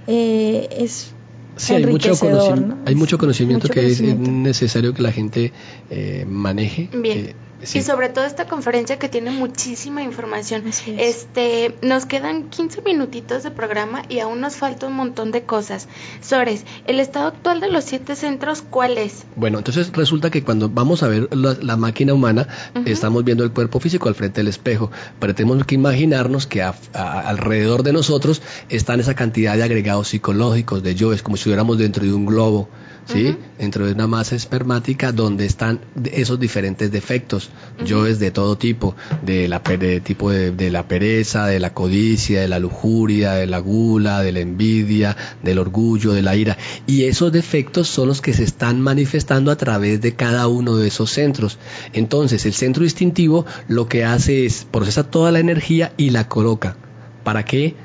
C: eh, es
A: Sí, hay mucho, conocimiento, hay mucho conocimiento que es necesario que la gente eh, maneje.
B: Bien. Y sobre todo esta conferencia que tiene muchísima información. Este, nos quedan 15 minutitos de programa y aún nos falta un montón de cosas. Sores, el estado actual de los siete centros, ¿cuál es?
A: Bueno, entonces resulta que cuando vamos a ver la, máquina humana, estamos viendo el cuerpo físico al frente del espejo, pero tenemos que imaginarnos que alrededor de nosotros están esa cantidad de agregados psicológicos, de yo, es como si estuviéramos dentro de un globo. ¿sí? Dentro de una masa espermática donde están esos diferentes defectos. Yo es de todo tipo, de la tipo de, la pereza, de la codicia, de la lujuria, de la gula, de la envidia, del orgullo, de la ira. Y esos defectos son los que se están manifestando a través de cada uno de esos centros. Entonces, el centro distintivo lo que hace es procesa toda la energía y la coloca. ¿Para qué?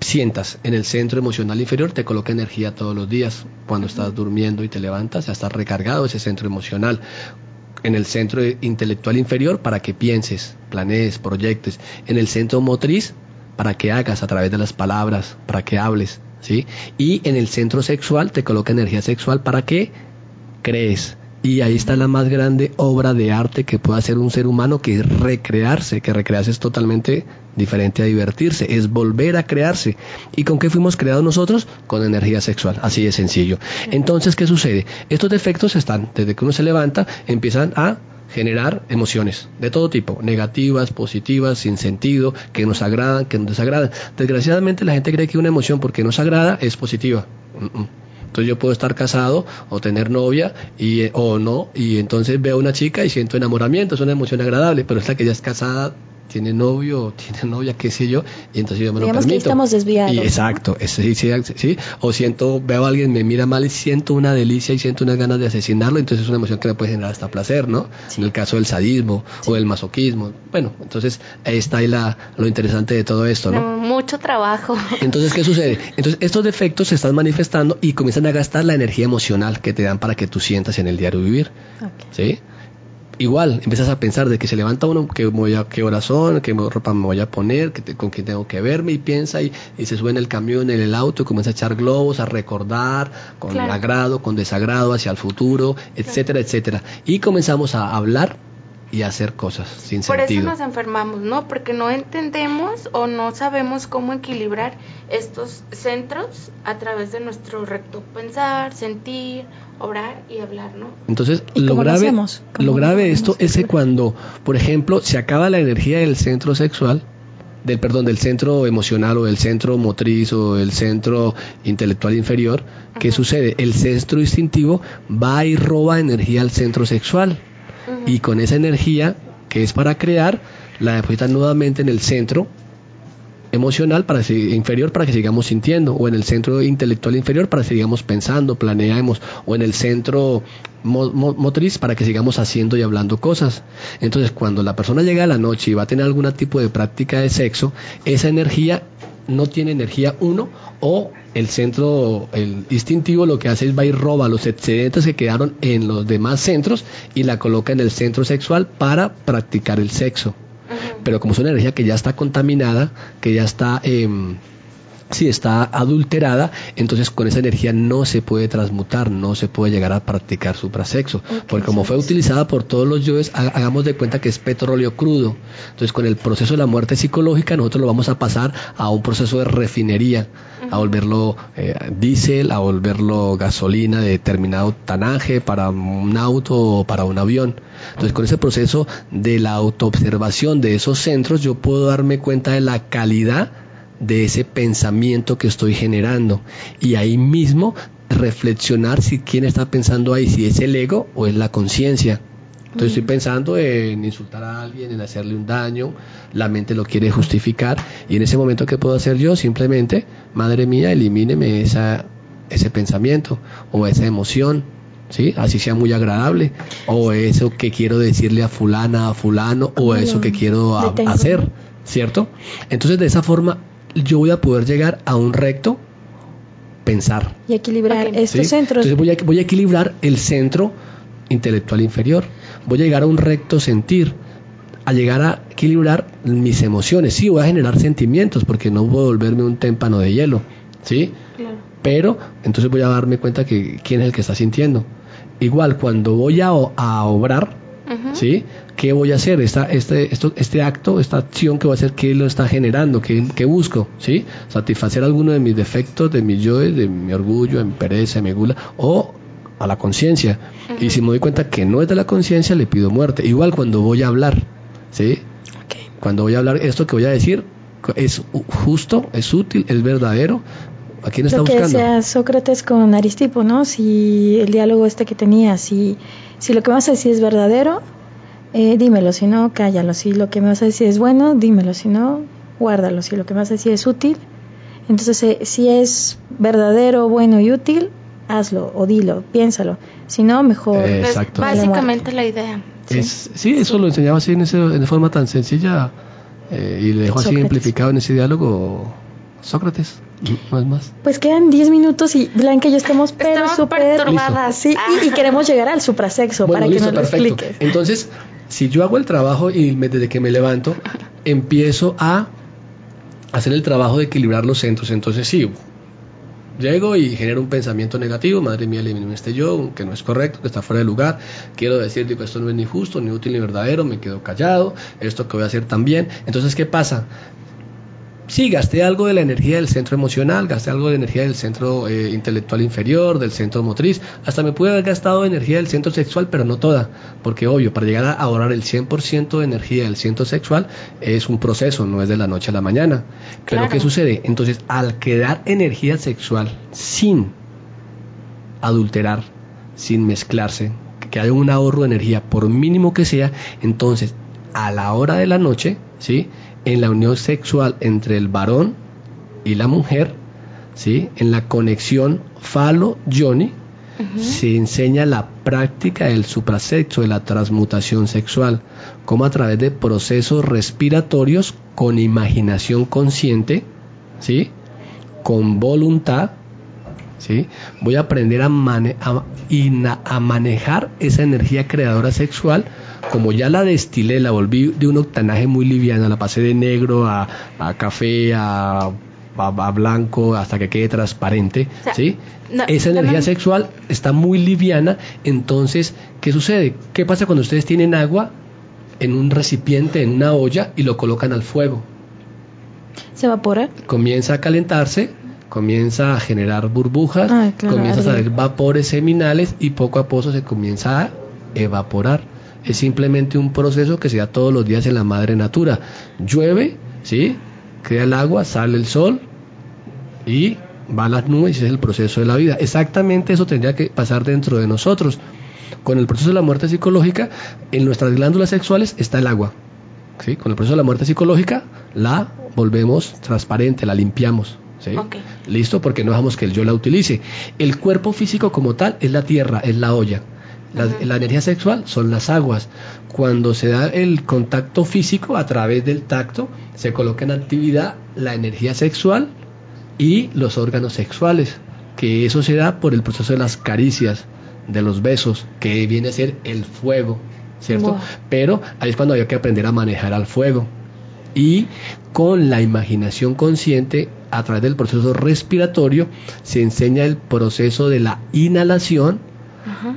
A: sientas en el centro emocional inferior te coloca energía todos los días. Cuando estás durmiendo y te levantas, ya estás recargado ese centro emocional. En el centro intelectual inferior para que pienses, planees, proyectes. En el centro motriz para que hagas a través de las palabras, para que hables. ¿sí? Y en el centro sexual te coloca energía sexual para que crees. Y ahí está la más grande obra de arte que puede hacer un ser humano, que es recrearse, que recrearse es totalmente diferente a divertirse, es volver a crearse. ¿Y con qué fuimos creados nosotros? Con energía sexual, así de sencillo. Entonces, ¿qué sucede? Estos defectos están, desde que uno se levanta, empiezan a generar emociones de todo tipo, negativas, positivas, sin sentido, que nos agradan, que nos desagradan. Desgraciadamente la gente cree que una emoción porque nos agrada es positiva. Entonces yo puedo estar casado o tener novia y, o no, y entonces veo a una chica y siento enamoramiento, es una emoción agradable, pero es la que ya es casada tiene novio, tiene novia, qué sé yo, y entonces yo me
C: lo
A: permito.
C: Que estamos desviados.
A: exacto, sí, sí, sí, o siento, veo a alguien, me mira mal y siento una delicia y siento unas ganas de asesinarlo, entonces es una emoción que me puede generar hasta placer, ¿no? En el caso del sadismo o del masoquismo. Bueno, entonces ahí está ahí la, lo interesante de todo esto, ¿no?
B: Mucho trabajo.
A: Entonces, ¿qué sucede? Entonces, estos defectos se están manifestando y comienzan a gastar la energía emocional que te dan para que tú sientas en el diario vivir. ¿Sí? Igual empiezas a pensar de que se levanta uno, que voy a, qué hora son, qué ropa me voy a poner, que con quién tengo que verme y piensa y, se sube en el camión, en el auto y comienza a echar globos, a recordar con agrado, con desagrado hacia el futuro, etcétera, etcétera. Y comenzamos a hablar y hacer cosas sin
B: Por
A: sentido.
B: eso nos enfermamos, ¿no? Porque no entendemos o no sabemos cómo equilibrar estos centros a través de nuestro recto pensar, sentir, obrar y hablar, ¿no?
A: Entonces,
C: ¿Y
A: lo grave, lo
C: lo
A: grave de esto es que cuando, por ejemplo, se acaba la energía del centro sexual, del perdón, del centro emocional o del centro motriz o del centro intelectual inferior, ¿qué sucede? El centro instintivo va y roba energía al centro sexual. Y con esa energía que es para crear, la deposita nuevamente en el centro emocional para inferior para que sigamos sintiendo o en el centro intelectual inferior para que sigamos pensando, planeamos o en el centro mo- mo- motriz para que sigamos haciendo y hablando cosas. Entonces, cuando la persona llega a la noche y va a tener algún tipo de práctica de sexo, esa energía no tiene energía uno o el centro el instintivo lo que hace es va y roba los excedentes que quedaron en los demás centros y la coloca en el centro sexual para practicar el sexo. Pero como es una energía que ya está contaminada, que ya está, eh, sí, está adulterada, entonces con esa energía no se puede transmutar, no se puede llegar a practicar suprasexo, porque como fue utilizada por todos los yoes, ha- hagamos de cuenta que es petróleo crudo, entonces con el proceso de la muerte psicológica nosotros lo vamos a pasar a un proceso de refinería, a volverlo eh, diésel, a volverlo gasolina de determinado tanaje para un auto o para un avión. Entonces, con ese proceso de la autoobservación de esos centros, yo puedo darme cuenta de la calidad de ese pensamiento que estoy generando. Y ahí mismo reflexionar si quién está pensando ahí, si es el ego o es la conciencia. Entonces estoy pensando en insultar a alguien, en hacerle un daño, la mente lo quiere justificar y en ese momento ¿qué puedo hacer yo? Simplemente, madre mía, elimíneme esa, ese pensamiento o esa emoción, ¿sí? Así sea muy agradable o eso que quiero decirle a fulana, a fulano o
C: ¿Cómo
A: eso que quiero a- hacer? ¿cierto? Entonces de esa forma yo voy a poder llegar a un recto pensar.
C: Y equilibrar
B: Ok.
C: estos
A: ¿sí?
C: centros.
A: Entonces voy a, voy a equilibrar el centro intelectual inferior. Voy a llegar a un recto sentir, a llegar a equilibrar mis emociones. Sí, voy a generar sentimientos porque no puedo volverme un témpano de hielo, ¿sí?
B: Claro.
A: Pero entonces voy a darme cuenta que quién es el que está sintiendo. Igual cuando voy a, a obrar. ¿sí? ¿Qué voy a hacer? Esta, este, esto, este acto, esta acción que voy a hacer, ¿qué lo está generando? ¿Qué, qué busco? ¿Sí? Satisfacer alguno de mis defectos, de mis yoes, de mi orgullo, de mi pereza, de mi gula, o a la conciencia. Y si me doy cuenta que no es de la conciencia, le pido muerte. Igual cuando voy a hablar, ¿sí? Cuando voy a hablar, esto que voy a decir es justo, es útil, es verdadero. ¿A quién está
C: Lo que
A: buscando?
C: decía Sócrates con Aristipo, ¿no? Si el diálogo este que tenía, si, si lo que vas a decir es verdadero, eh, dímelo, si no, cállalo. Si lo que me vas a decir es bueno, dímelo, si no, guárdalo. Si lo que me vas a decir es útil, entonces eh, si es verdadero, bueno y útil, hazlo o dilo, piénsalo. Si no, mejor.
A: Eh,
B: Es
A: Exacto.
B: básicamente la idea.
C: Sí.
A: Es- sí, eso lo enseñaba así en, ese, en forma tan sencilla eh, y le dejó así
C: Sócrates.
A: simplificado en ese diálogo Sócrates, no es más.
C: Pues quedan 10 minutos y Blanca y yo estamos pero súper. Sí, y, y queremos llegar al suprasexo
A: Bueno,
C: para que nos lo
A: perfecto.
C: expliques.
A: Entonces, si yo hago el trabajo y me- desde que me levanto, empiezo a hacer el trabajo de equilibrar los centros. Entonces, sí, llego y genero un pensamiento negativo, madre mía, elimino este yo, que no es correcto, que está fuera de lugar, quiero decir, digo, esto no es ni justo, ni útil, ni verdadero, me quedo callado, esto que voy a hacer también. Entonces, ¿qué pasa? Sí, gasté algo de la energía del centro emocional, gasté algo de energía del centro eh, intelectual inferior, del centro motriz, hasta me pude haber gastado energía del centro sexual, pero no toda, porque obvio, para llegar a ahorrar el 100% de energía del centro sexual es un proceso, no es de la noche a la mañana. Pero. ¿qué sucede? Entonces, al quedar energía sexual sin adulterar, sin mezclarse, que haya un ahorro de energía, por mínimo que sea, entonces a la hora de la noche, ¿sí? En la unión sexual entre el varón y la mujer, ¿sí? En la conexión falo-yoni, se enseña la práctica del suprasexo, de la transmutación sexual, como a través de procesos respiratorios con imaginación consciente, ¿sí? Con voluntad, ¿sí? Voy a aprender a, mane- a- manejar esa energía creadora sexual, como ya la destilé, la volví de un octanaje muy liviana, la pasé de negro a, a café, a, a- blanco, hasta que quede transparente,
B: O sea,
A: ¿sí?
B: no-
A: esa
B: no
A: energía sexual está muy liviana, entonces, ¿qué sucede? ¿Qué pasa cuando ustedes tienen agua en un recipiente, en una olla y lo colocan al fuego.
C: ¿Se evapora?
A: Comienza a calentarse, comienza a generar burbujas,
C: Ay, claro,
A: comienza a salir vapores seminales y poco a poco se comienza a evaporar. Es simplemente un proceso que se da todos los días en la madre natura. Llueve, ¿sí? Crea el agua, sale el sol y va a las nubes y ese es el proceso de la vida. Exactamente eso tendría que pasar dentro de nosotros. Con el proceso de la muerte psicológica, en nuestras glándulas sexuales está el agua. ¿sí? Con el proceso de la muerte psicológica, la volvemos transparente, la limpiamos. ¿sí? ¿Listo? Porque no dejamos que el yo la utilice. El cuerpo físico como tal es la tierra, es la olla. La, energía sexual son las aguas. Cuando se da el contacto físico a través del tacto, se coloca en actividad la energía sexual y los órganos sexuales, que eso se da por el proceso de las caricias, de los besos, que viene a ser el fuego, ¿cierto?
C: Wow.
A: Pero ahí es cuando había que aprender a manejar al fuego. Y con la imaginación consciente, a través del proceso respiratorio, se enseña el proceso de la inhalación,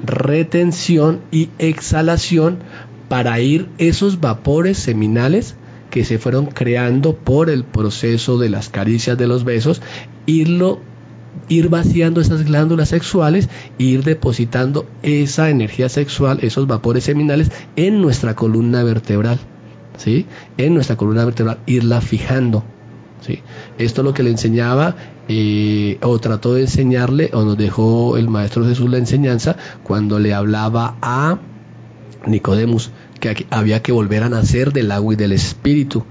A: Retención y exhalación para ir esos vapores seminales que se fueron creando por el proceso de las caricias de los besos, irlo ir vaciando esas glándulas sexuales e ir depositando esa energía sexual, esos vapores seminales en nuestra columna vertebral, ¿sí? En nuestra columna vertebral irla fijando, ¿sí? Esto es lo que le enseñaba eh, o trató de enseñarle o nos dejó el maestro Jesús la enseñanza cuando le hablaba a Nicodemus que había que volver a nacer del agua y del espíritu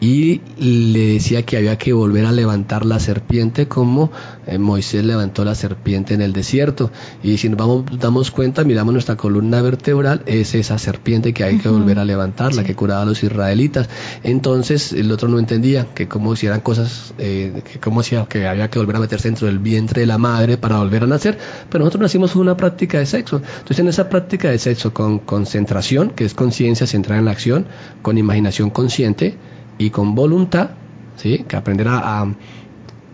A: y le decía que había que volver a levantar la serpiente como eh, Moisés levantó la serpiente en el desierto. Y si nos vamos damos cuenta miramos nuestra columna vertebral es esa serpiente que hay que volver a levantar la
C: Sí.
A: que curaba a los israelitas entonces el otro no entendía que como si eran cosas eh, que como si que había que volver a meterse dentro del vientre de la madre para volver a nacer. Pero nosotros nacimos con una práctica de sexo. Entonces en esa práctica de sexo con concentración que es conciencia centrada en la acción con imaginación consciente y con voluntad sí que aprender a, a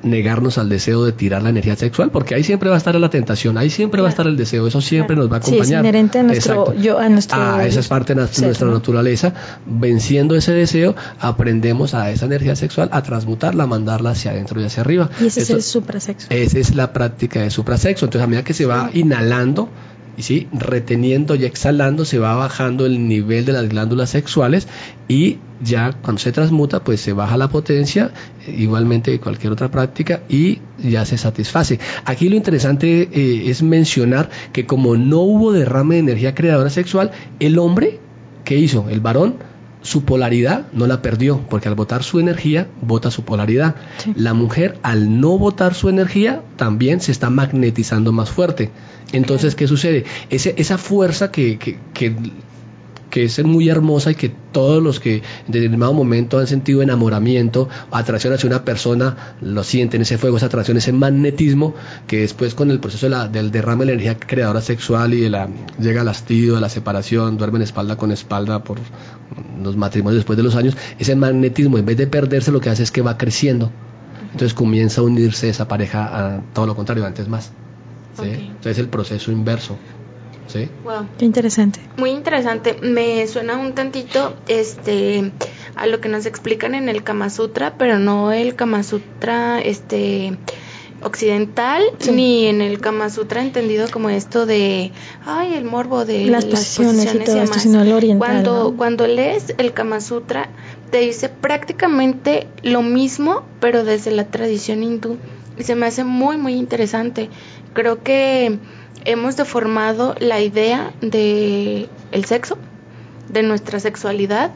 A: negarnos al deseo de tirar la energía sexual porque ahí siempre va a estar la tentación ahí siempre va a estar el deseo eso siempre nos va a
C: Sí, es
A: acompañar.
C: inherente a nuestro-
A: Exacto.
C: yo- a nuestro
A: Ah, esa es parte de nuestra naturaleza. Venciendo ese deseo aprendemos a esa energía sexual a transmutarla a mandarla hacia adentro y hacia arriba.
C: Y ese es el suprasexo.
A: esa es la práctica de suprasexo. Entonces, a medida que se va inhalando, y sí, reteniendo y exhalando, se va bajando el nivel de las glándulas sexuales y ya cuando se transmuta, pues se baja la potencia, eh, igualmente que cualquier otra práctica, y ya se satisface. Aquí lo interesante eh, es mencionar que como no hubo derrame de energía creadora sexual, el hombre, ¿qué hizo? El varón su polaridad no la perdió, porque al botar su energía, bota su polaridad.
C: Sí.
A: La mujer, al no botar su energía, también se está magnetizando más fuerte. Entonces, ¿qué sucede? Ese, esa fuerza que, que, que, que es muy hermosa y que todos los que en determinado momento han sentido enamoramiento, atracción hacia una persona, lo sienten, ese fuego, esa atracción, ese magnetismo, que después con el proceso de la- del derrame de la energía creadora sexual y de la, llega el hastío, la separación, duermen espalda con espalda por los matrimonios después de los años, ese magnetismo en vez de perderse lo que hace es que va creciendo. Entonces comienza a unirse esa pareja a todo lo contrario, antes más. ¿sí?
B: Ok.
A: Entonces el proceso inverso. ¿Sí?
B: Wow.
C: Qué interesante.
B: Muy interesante. Me suena un tantito este a lo que nos explican en el Kama Sutra, pero no el Kama Sutra este occidental
C: Sí.
B: ni en el Kama Sutra entendido como esto de ay el morbo de
C: Las posiciones y todo esto, sino el oriental,
B: Cuando
C: ¿no?
B: cuando lees el Kama Sutra te dice prácticamente lo mismo, pero desde la tradición hindú y se me hace muy muy interesante. Creo que hemos deformado la idea de el sexo, de nuestra sexualidad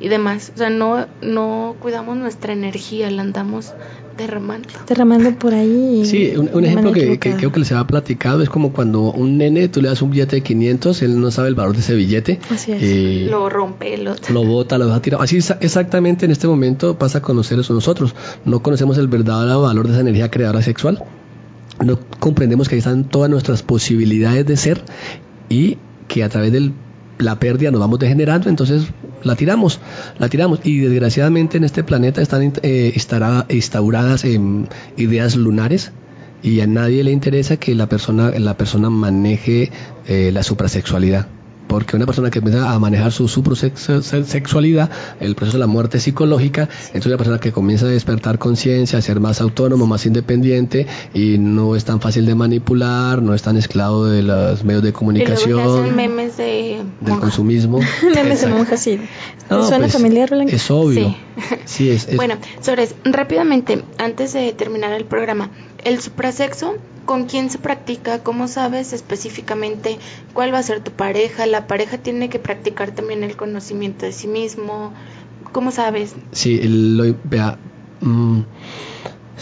B: y demás. O sea, no, no cuidamos nuestra energía, la andamos derramando.
C: Derramando por ahí.
A: Sí, un, ejemplo que, creo que les había platicado es como cuando un nene tú le das un billete de 500, él no sabe el valor de ese billete.
C: Así es.
A: eh,
B: Lo rompe, lo...
A: lo bota, lo deja tirado. Así exa- exactamente en este momento pasa con los seres nosotros. No conocemos el verdadero valor de esa energía creadora sexual. No comprendemos que ahí están todas nuestras posibilidades de ser y que a través de la pérdida nos vamos degenerando, entonces la tiramos, la tiramos. Y desgraciadamente en este planeta están eh, instauradas ideas lunares y a nadie le interesa que la persona, la persona maneje eh, la suprasexualidad porque una persona que empieza a manejar su sexualidad, el proceso de la muerte psicológica, es una persona que comienza a despertar conciencia, a ser más autónomo, más independiente y no es tan fácil de manipular, no es tan esclavo de los medios de comunicación,
B: memes de
A: del consumismo.
C: memes de monjas, sí. ¿Suena
A: pues,
C: familiar, Blanca?
A: Es obvio.
B: Sí.
A: Sí, es, es-
B: Bueno, Sores, rápidamente, antes de terminar el programa, el suprasexo, ¿con quién se practica? ¿Cómo sabes específicamente cuál va a ser tu pareja? ¿La pareja tiene que practicar también el conocimiento de sí mismo? ¿Cómo sabes?
A: Sí, lo, vea, mm,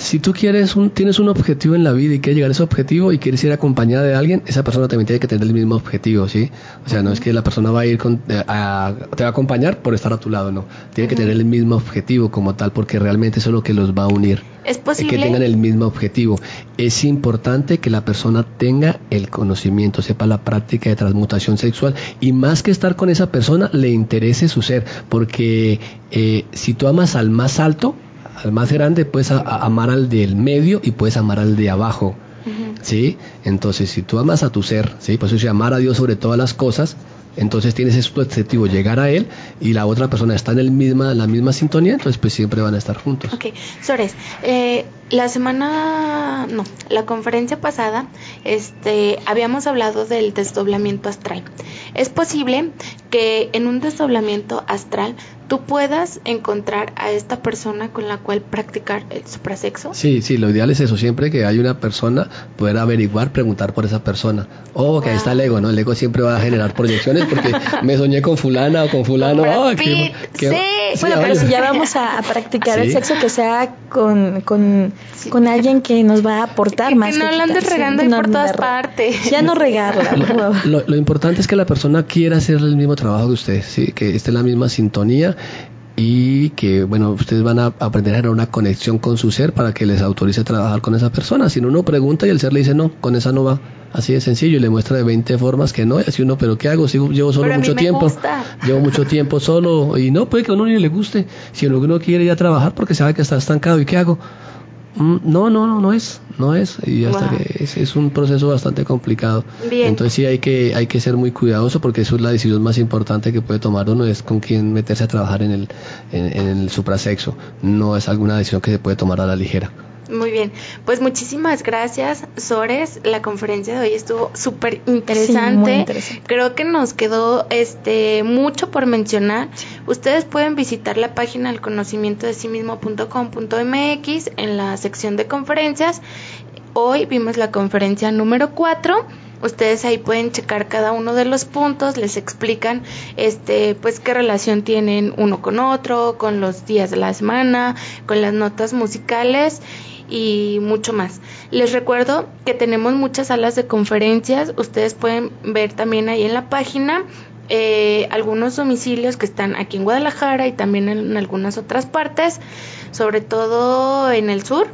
A: si tú quieres un, tienes un objetivo en la vida y quieres llegar a ese objetivo y quieres ir acompañada de alguien, esa persona también tiene que tener el mismo objetivo, ¿sí? O sea, no es que la persona va a ir con, a- te va a acompañar por estar a tu lado, no. Tiene que tener el mismo objetivo como tal, porque realmente eso es lo que los va a unir.
B: ¿Es
A: que
B: posible?
A: tengan el mismo objetivo. Es importante que la persona tenga el conocimiento, sepa la práctica de transmutación sexual y más que estar con esa persona, le interese su ser, porque eh, si tú amas al más alto, al más grande, puedes a- a- amar al del medio y puedes amar al de abajo. ¿Sí? Entonces, si tú amas a tu ser, ¿sí? Por eso es amar a Dios sobre todas las cosas, entonces tienes ese objetivo, llegar a Él, y la otra persona está en el misma, la misma sintonía, entonces pues siempre van a estar juntos.
B: Ok, Sores, eh, la semana, no, la conferencia pasada, este, habíamos hablado del desdoblamiento astral. Es posible que en un desdoblamiento astral tú puedas encontrar a esta persona con la cual practicar el suprasexo.
A: Sí, sí, lo ideal es eso, siempre que hay una persona, poder averiguar, preguntar por esa persona. Oh, que ahí está el ego, ¿no? El ego siempre va a generar proyecciones porque me soñé con fulana o con fulano. Qué- qué-
B: sí.
C: Bueno, pero si ya vamos a, a practicar el
A: Sí.
C: sexo, que sea con, con,
B: Sí.
C: con alguien que nos va a aportar
B: Que
C: más.
B: no la andes
C: sí,
B: regando
C: no
B: por todas partes.
C: Ya no regarla, por favor.
A: Lo, lo importante es que la persona quiera hacer el mismo trabajo que usted, ¿sí? que esté en la misma sintonía y que, bueno, ustedes van a aprender a generar una conexión con su ser para que les autorice a trabajar con esa persona. Si no, uno pregunta y el ser le dice, no, con esa no va. Así de sencillo y le muestra de 20 formas que no, y así uno, pero ¿qué hago? Sigo, llevo solo mucho tiempo.
B: gusta.
A: Llevo mucho tiempo solo y no, puede que a uno ni le guste. Si que uno quiere ir a trabajar porque sabe que está estancado, ¿y qué hago? Mm, No, no, no, no es, no es, y hasta
B: Wow.
A: que es, es un proceso bastante complicado.
B: Bien.
A: Entonces sí hay que, hay que ser muy cuidadoso porque eso es la decisión más importante que puede tomar uno, es con quién meterse a trabajar en el, en, en el suprasexo. No es alguna decisión que se puede tomar a la ligera.
B: Muy bien, pues muchísimas gracias, Sores. La conferencia de hoy estuvo súper interesante.
C: Sí, muy interesante.
B: Creo que nos quedó este mucho por mencionar. Ustedes pueden visitar la página del conocimiento de sí mismo.com.mx en la sección de conferencias. Hoy vimos la conferencia número 4. Ustedes ahí pueden checar cada uno de los puntos, les explican este pues qué relación tienen uno con otro, con los días de la semana, con las notas musicales y mucho más. Les recuerdo que tenemos muchas salas de conferencias, ustedes pueden ver también ahí en la página eh, algunos domicilios que están aquí en Guadalajara y también en, algunas otras partes, sobre todo en el sur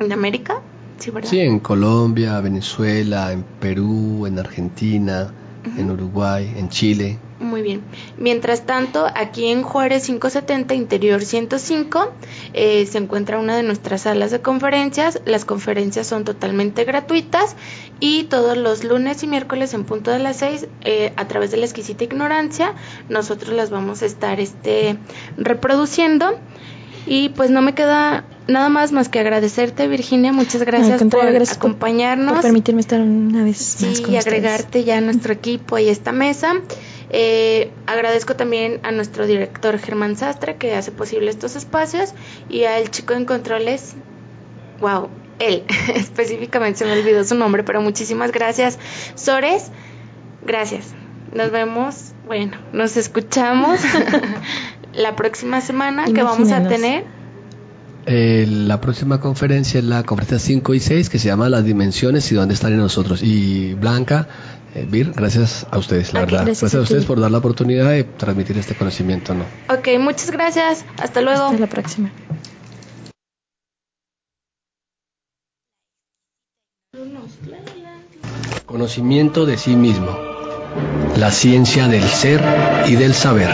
B: de América, sí, ¿verdad?
A: Sí, en Colombia, Venezuela, en Perú, en Argentina, en Uruguay, en Chile.
B: Muy bien. Mientras tanto, aquí en Juárez 570, Interior 105, eh, se encuentra una de nuestras salas de conferencias. Las conferencias son totalmente gratuitas y todos los lunes y miércoles en punto de las 6, eh, a través de la exquisita ignorancia, nosotros las vamos a estar este, reproduciendo. Y pues no me queda nada más más que agradecerte, Virginia. Muchas gracias por
C: gracias
B: acompañarnos.
C: Por permitirme estar una vez
B: Sí,
C: más con
B: y
C: ustedes.
B: agregarte ya a nuestro equipo y a esta mesa. Eh, agradezco también a nuestro director Germán Sastre que hace posible estos espacios y al chico en controles, wow, él específicamente se me olvidó su nombre, pero muchísimas gracias. Sores, gracias. Nos vemos, bueno, nos escuchamos la próxima semana que vamos a tener.
A: Eh, la próxima conferencia es la conferencia 5 y 6 que se llama Las dimensiones y dónde están en nosotros. Y Blanca, eh, Vir, gracias a ustedes, la verdad.
C: gracias
A: Gracias,
C: a
A: a ustedes por dar la oportunidad de transmitir este conocimiento, ¿no?
B: Ok, muchas gracias. Hasta luego.
C: Hasta la próxima.
A: Conocimiento de sí mismo. La ciencia del ser y del saber.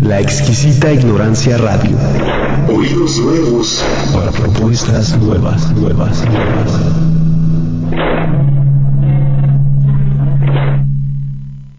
D: La exquisita ignorancia radio.
E: Oídos nuevos.
A: Para propuestas nuevas, nuevas, nuevas.